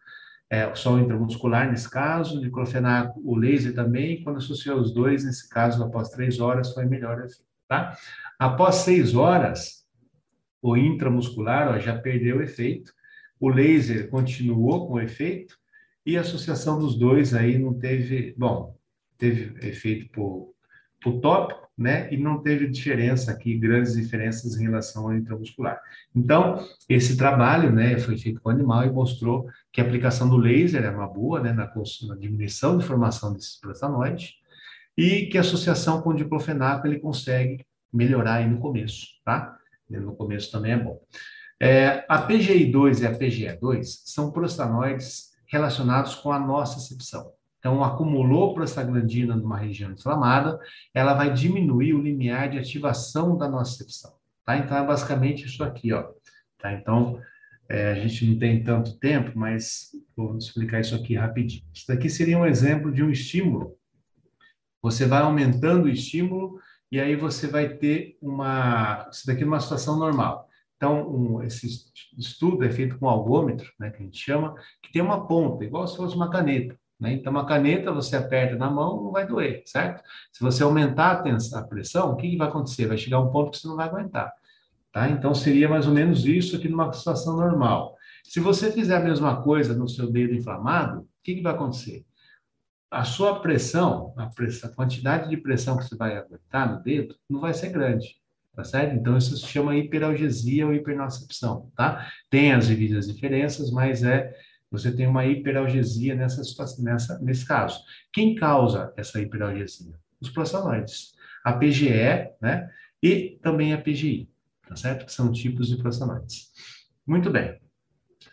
é, só o intramuscular nesse caso, o diclofenaco, o laser também, quando associou os dois, nesse caso, após três horas, foi melhor efeito, tá? Após seis horas, o intramuscular ó, já perdeu o efeito, o laser continuou com o efeito, e a associação dos dois aí não teve, bom, teve efeito por, por tópico, né? E não teve diferença aqui, grandes diferenças em relação ao intramuscular. Então, esse trabalho, né, foi feito com animal e mostrou que a aplicação do laser é uma boa, né, na, na diminuição de formação desses prostanoides e que a associação com o diclofenaco ele consegue melhorar aí no começo, tá? No começo também é bom. É, a PGI2 e a PGE2 são prostanoides relacionados com a nossa acepção. Então, acumulou prostaglandina numa região inflamada, ela vai diminuir o limiar de ativação da nossa acepção. Tá? Então, é basicamente isso aqui, ó. Tá? Então, é, a gente não tem tanto tempo, mas vou explicar isso aqui rapidinho. Isso daqui seria um exemplo de um estímulo. Você vai aumentando o estímulo e aí você vai ter uma... Isso daqui é uma situação normal. Então, um, esse estudo é feito com algômetro, né, que a gente chama, que tem uma ponta, igual se fosse uma caneta. Né? Então, uma caneta você aperta na mão, não vai doer, certo? Se você aumentar a, tensão, a pressão, o que, que vai acontecer? Vai chegar um ponto que você não vai aguentar. Tá? Então, seria mais ou menos isso aqui numa situação normal. Se você fizer a mesma coisa no seu dedo inflamado, o que, que vai acontecer? A sua pressão, a, pressão, a quantidade de pressão que você vai aguentar no dedo, não vai ser grande tá certo? Então, isso se chama hiperalgesia ou hipernocepção, tá? Tem as devidas diferenças, mas é você tem uma hiperalgesia nessa situação, nessa, nesse caso. Quem causa essa hiperalgesia? Os prostanoides. A PGE, né? E também a PGI, tá certo? Que são tipos de prostanoides. Muito bem.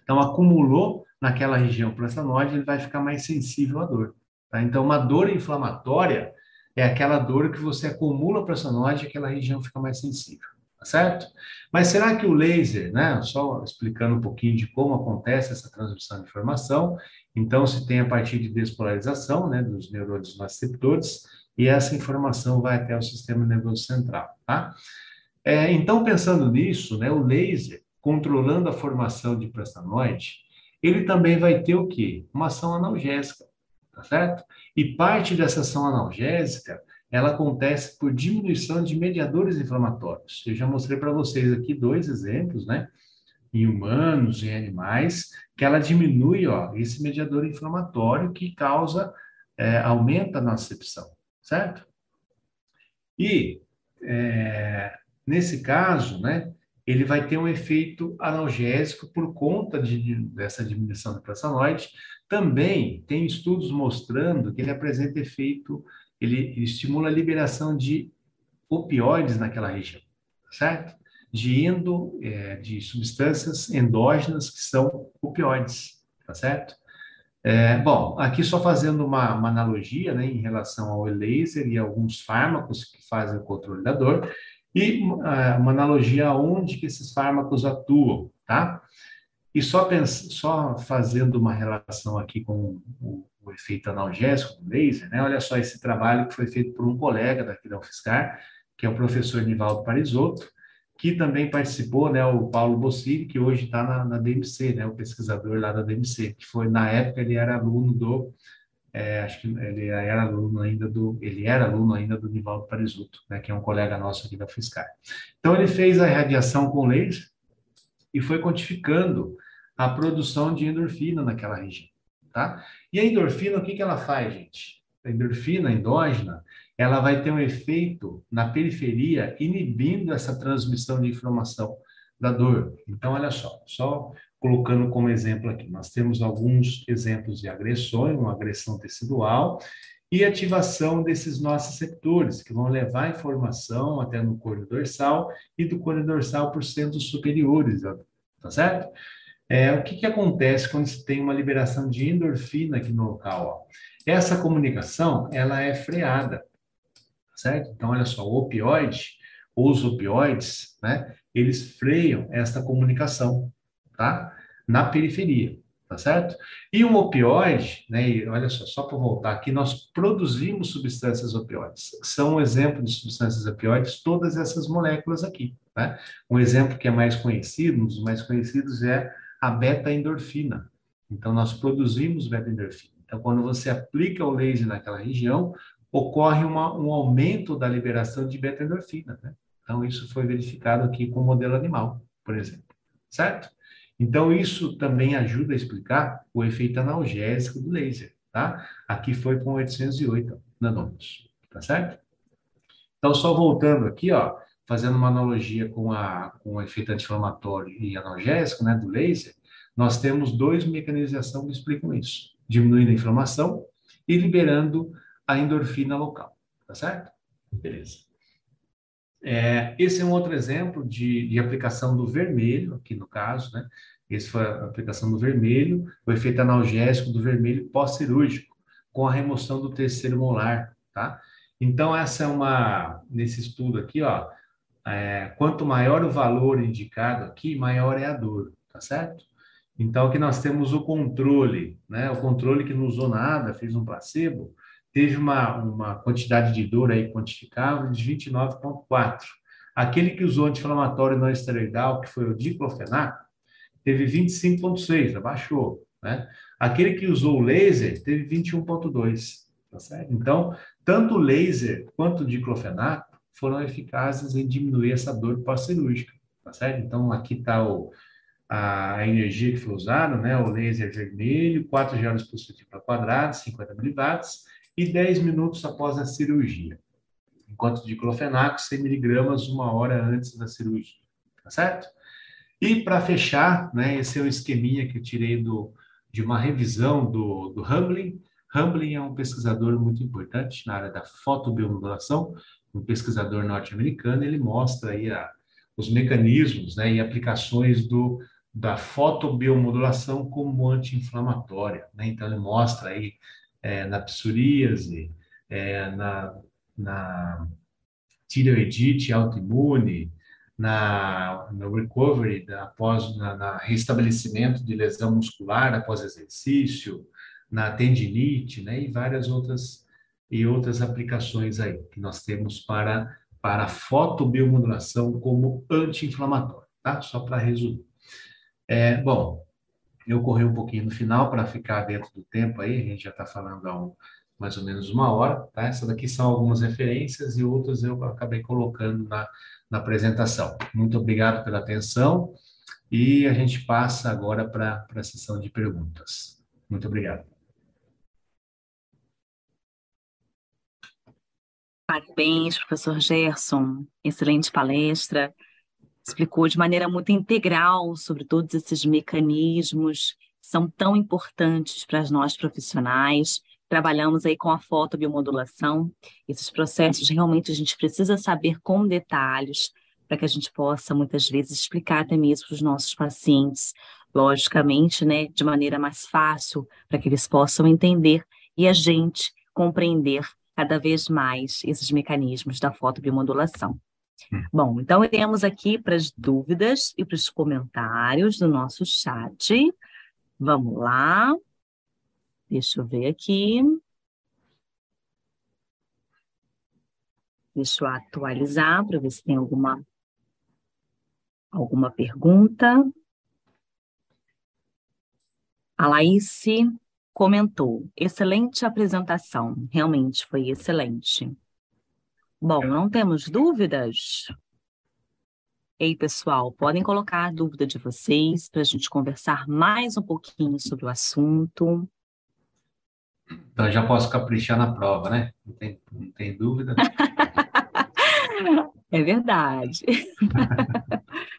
Então, acumulou naquela região prostanoide, ele vai ficar mais sensível à dor. Tá? Então, uma dor inflamatória, é aquela dor que você acumula pressionóide e aquela região fica mais sensível, tá certo? Mas será que o laser, né, só explicando um pouquinho de como acontece essa transmissão de informação, então se tem a partir de despolarização, né, dos neurônios receptores, e essa informação vai até o sistema nervoso central, tá? É, então, pensando nisso, né, o laser, controlando a formação de prestanoide, ele também vai ter o quê? Uma ação analgésica tá certo? E parte dessa ação analgésica, ela acontece por diminuição de mediadores inflamatórios. Eu já mostrei para vocês aqui dois exemplos, né? Em humanos e animais, que ela diminui, ó, esse mediador inflamatório que causa, é, aumenta a nossa sepção, certo? E, é, nesse caso, né, ele vai ter um efeito analgésico por conta de, de, dessa diminuição do pressanoide. Também tem estudos mostrando que ele apresenta efeito, ele, ele estimula a liberação de opioides naquela região, certo? De é, de substâncias endógenas que são opioides, tá certo? É, bom, aqui só fazendo uma, uma analogia né, em relação ao laser e alguns fármacos que fazem o controle da dor, e uh, uma analogia aonde que esses fármacos atuam, tá? E só, só fazendo uma relação aqui com o, o efeito analgésico do laser, né? Olha só esse trabalho que foi feito por um colega daqui da UFSCar, que é o professor Nivaldo Parisotto, que também participou, né, o Paulo Bossini, que hoje está na, na, DMC, né, o pesquisador lá da DMC, que foi, na época, ele era aluno do, é, acho que ele era aluno ainda do, ele era aluno ainda do Nivaldo Parisotto, né, que é um colega nosso aqui da UFSCar. Então, ele fez a radiação com laser e foi quantificando a produção de endorfina naquela região, tá? E a endorfina, o que, que ela faz, gente? A endorfina endógena, ela vai ter um efeito na periferia, inibindo essa transmissão de inflamação da dor. Então, olha só, só colocando como exemplo aqui, nós temos alguns exemplos de agressões, uma agressão tecidual e ativação desses nossos receptores, que vão levar informação até no corno dorsal e do corno dorsal por centros superiores, tá certo? É, o que, que acontece quando você tem uma liberação de endorfina aqui no local? Ó? Essa comunicação, ela é freada, certo? Então, olha só, o opioide, ou os opioides, né, eles freiam essa comunicação, tá? Na periferia, tá certo? E um opioide, né, e olha só, só para voltar aqui, nós produzimos substâncias opioides. São um exemplo de substâncias opioides, todas essas moléculas aqui, né? Um exemplo que é mais conhecido, um dos mais conhecidos é a beta-endorfina. Então, nós produzimos beta-endorfina. Então, quando você aplica o laser naquela região, ocorre uma, um aumento da liberação de beta-endorfina. Né? Então, isso foi verificado aqui com o modelo animal, por exemplo. Certo? Então, isso também ajuda a explicar o efeito analgésico do laser. Tá? Aqui foi com 808 nanômetros. Tá certo? Então, só voltando aqui, ó, fazendo uma analogia com, a, com o efeito anti-inflamatório e analgésico né, do laser, nós temos dois mecanismos que explicam isso: diminuindo a inflamação e liberando a endorfina local. Tá certo? Beleza. É, esse é um outro exemplo de, de aplicação do vermelho, aqui no caso, né? Esse foi a aplicação do vermelho, o efeito analgésico do vermelho pós-cirúrgico, com a remoção do terceiro molar, tá? Então, essa é uma, nesse estudo aqui, ó, é, quanto maior o valor indicado aqui, maior é a dor, tá certo? Então, aqui nós temos o controle, né? O controle que não usou nada, fez um placebo, teve uma, uma quantidade de dor aí quantificável de 29,4. Aquele que usou anti-inflamatório não esteroidal, que foi o diclofenaco, teve 25,6, abaixou, né? Aquele que usou o laser teve 21,2, tá certo? Então, tanto o laser quanto o diclofenaco foram eficazes em diminuir essa dor pós-cirúrgica, tá certo? Então, aqui está a energia que foi usada, né? O laser vermelho, 4 joules por centímetro quadrado, 50 miliwatts, e 10 minutos após a cirurgia. Enquanto de clofenaco, 100 miligramas uma hora antes da cirurgia, tá certo? E para fechar, né? Esse é o esqueminha que eu tirei do, de uma revisão do, do. Hamblin é um pesquisador muito importante na área da fotobiomodulação, um pesquisador norte-americano, ele mostra aí a, os mecanismos né, e aplicações do, da fotobiomodulação como anti-inflamatória. Né? Então, ele mostra aí é, na psoríase, é, na, na tireoidite autoimune, na, no recovery, da, após, na, na restabelecimento de lesão muscular após exercício, na tendinite, né, e várias outras e outras aplicações aí que nós temos para, para fotobiomodulação como anti-inflamatório, tá? Só para resumir. É, bom, eu corri um pouquinho no final para ficar dentro do tempo aí, a gente já está falando há um, mais ou menos uma hora, tá? Essas daqui são algumas referências e outras eu acabei colocando na, na apresentação. Muito obrigado pela atenção e a gente passa agora para a sessão de perguntas. Muito obrigado. Parabéns, professor Gerson. Excelente palestra. Explicou de maneira muito integral sobre todos esses mecanismos que são tão importantes para nós profissionais. Trabalhamos aí com a fotobiomodulação. Esses processos realmente a gente precisa saber com detalhes para que a gente possa muitas vezes explicar até mesmo para os nossos pacientes, logicamente, né, de maneira mais fácil, para que eles possam entender e a gente compreender cada vez mais esses mecanismos da fotobiomodulação. Hum. Bom, então iremos aqui para as dúvidas e para os comentários do nosso chat. Vamos lá. Deixa eu ver aqui. Deixa eu atualizar para ver se tem alguma alguma pergunta. A Laís comentou: excelente apresentação, realmente foi excelente. Bom, não temos dúvidas? Ei, pessoal, podem colocar a dúvida de vocês para a gente conversar mais um pouquinho sobre o assunto. Então, já posso caprichar na prova, né? Não tem, não tem dúvida. é verdade.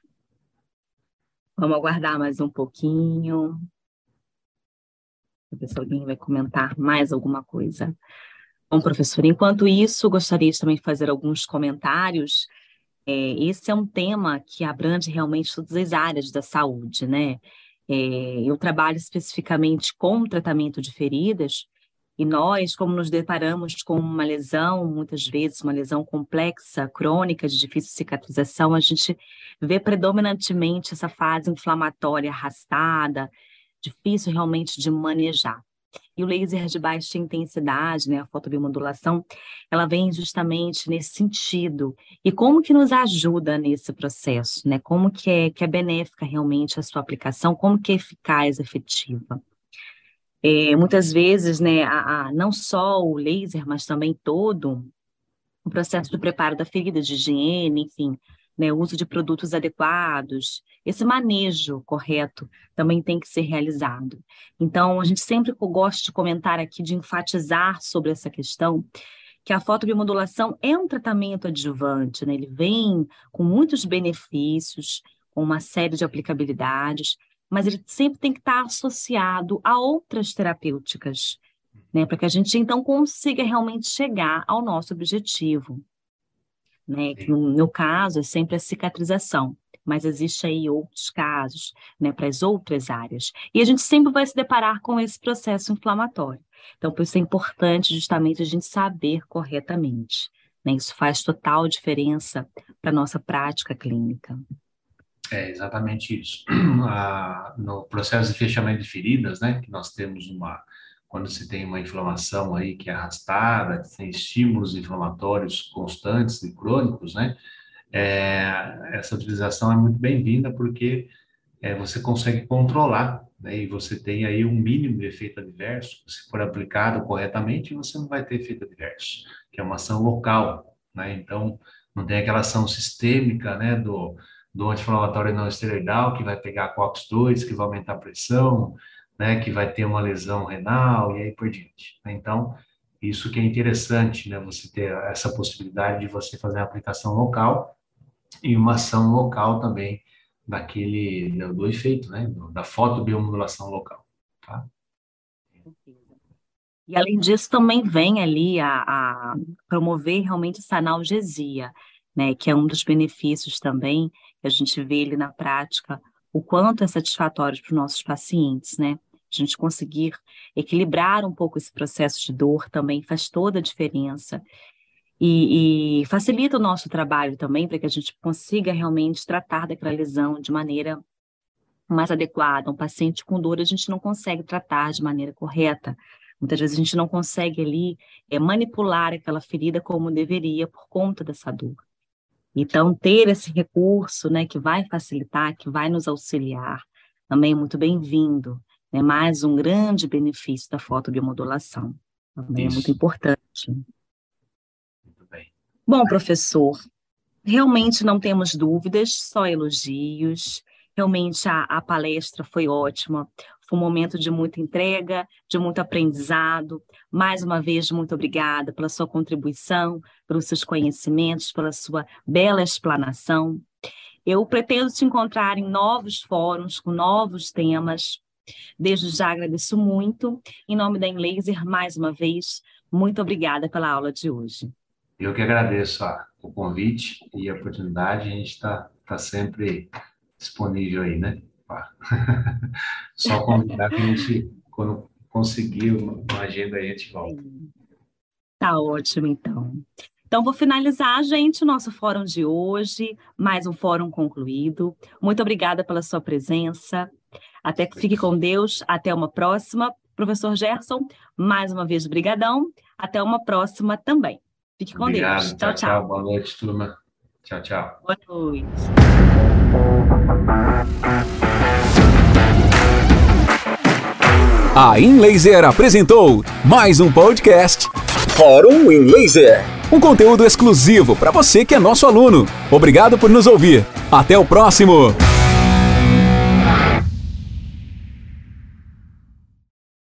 Vamos aguardar mais um pouquinho. Ver se alguém vai comentar mais alguma coisa. Bom, professor, enquanto isso, gostaria de também fazer alguns comentários. É, esse é um tema que abrange realmente todas as áreas da saúde, né? É, eu trabalho especificamente com tratamento de feridas, e nós, como nos deparamos com uma lesão, muitas vezes uma lesão complexa, crônica, de difícil cicatrização, a gente vê predominantemente essa fase inflamatória arrastada, difícil realmente de manejar. E o laser de baixa intensidade, né, a fotobiomodulação, ela vem justamente nesse sentido. E como que nos ajuda nesse processo, né? Como que é, que é benéfica realmente a sua aplicação, como que é eficaz, efetiva. É, muitas vezes, né, a, a, não só o laser, mas também todo o processo de preparo da ferida, de higiene, enfim, né, o uso de produtos adequados, esse manejo correto também tem que ser realizado. Então, a gente sempre gosta de comentar aqui, de enfatizar sobre essa questão, que a fotobiomodulação é um tratamento adjuvante, né? ele vem com muitos benefícios, com uma série de aplicabilidades, mas ele sempre tem que estar associado a outras terapêuticas, né, para que a gente então consiga realmente chegar ao nosso objetivo, né, que no meu caso é sempre a cicatrização, mas existe aí outros casos, né, para as outras áreas, e a gente sempre vai se deparar com esse processo inflamatório. Então, por isso é importante justamente a gente saber corretamente, né, isso faz total diferença para a nossa prática clínica. É exatamente isso. no processo de fechamento de feridas, né, que nós temos uma, quando se tem uma inflamação aí que é arrastada, que tem estímulos inflamatórios constantes e crônicos, né, é, essa utilização é muito bem-vinda porque é, você consegue controlar, né, e você tem aí um mínimo de efeito adverso. Se for aplicado corretamente, você não vai ter efeito adverso, que é uma ação local, né, então não tem aquela ação sistêmica, né, do do anti-inflamatório não esteroidal, que vai pegar COX-2, que vai aumentar a pressão, né, que vai ter uma lesão renal e aí por diante. Então, isso que é interessante, né, você ter essa possibilidade de você fazer a aplicação local e uma ação local também daquele, do efeito, né, da fotobiomodulação local, tá? E além disso, também vem ali a, a promover realmente essa analgesia, né, que é um dos benefícios também a gente vê ele na prática o quanto é satisfatório para os nossos pacientes, né? A gente conseguir equilibrar um pouco esse processo de dor também faz toda a diferença. E, e facilita o nosso trabalho também para que a gente consiga realmente tratar daquela lesão de maneira mais adequada. Um paciente com dor a gente não consegue tratar de maneira correta. Muitas vezes a gente não consegue ali é, manipular aquela ferida como deveria por conta dessa dor. Então, ter esse recurso, né, que vai facilitar, que vai nos auxiliar, também é muito bem-vindo. É mais um grande benefício da fotobiomodulação. Também Isso. é muito importante. Muito bem. Bom, professor, realmente não temos dúvidas, só elogios. Realmente a, a palestra foi ótima. Foi um momento de muita entrega, de muito aprendizado. Mais uma vez, muito obrigada pela sua contribuição, pelos seus conhecimentos, pela sua bela explanação. Eu pretendo te encontrar em novos fóruns, com novos temas. Desde já agradeço muito. Em nome da Enlaser, mais uma vez, muito obrigada pela aula de hoje. Eu que agradeço o convite e a oportunidade. A gente está tá sempre disponível aí, né? Só convidar que a gente, quando conseguir uma agenda, a gente volta. Tá ótimo, então. Então, vou finalizar, gente, o nosso fórum de hoje, mais um fórum concluído. Muito obrigada pela sua presença. Até que fique com Deus. Até uma próxima. Professor Gerson, mais uma vez, brigadão. Até uma próxima também. Fique com Obrigado. Deus. Tchau, tchau. Boa noite, turma. Tchau, tchau. Boa noite. A InLaser apresentou mais um podcast Fórum InLaser. Um conteúdo exclusivo para você que é nosso aluno. Obrigado por nos ouvir. Até o próximo.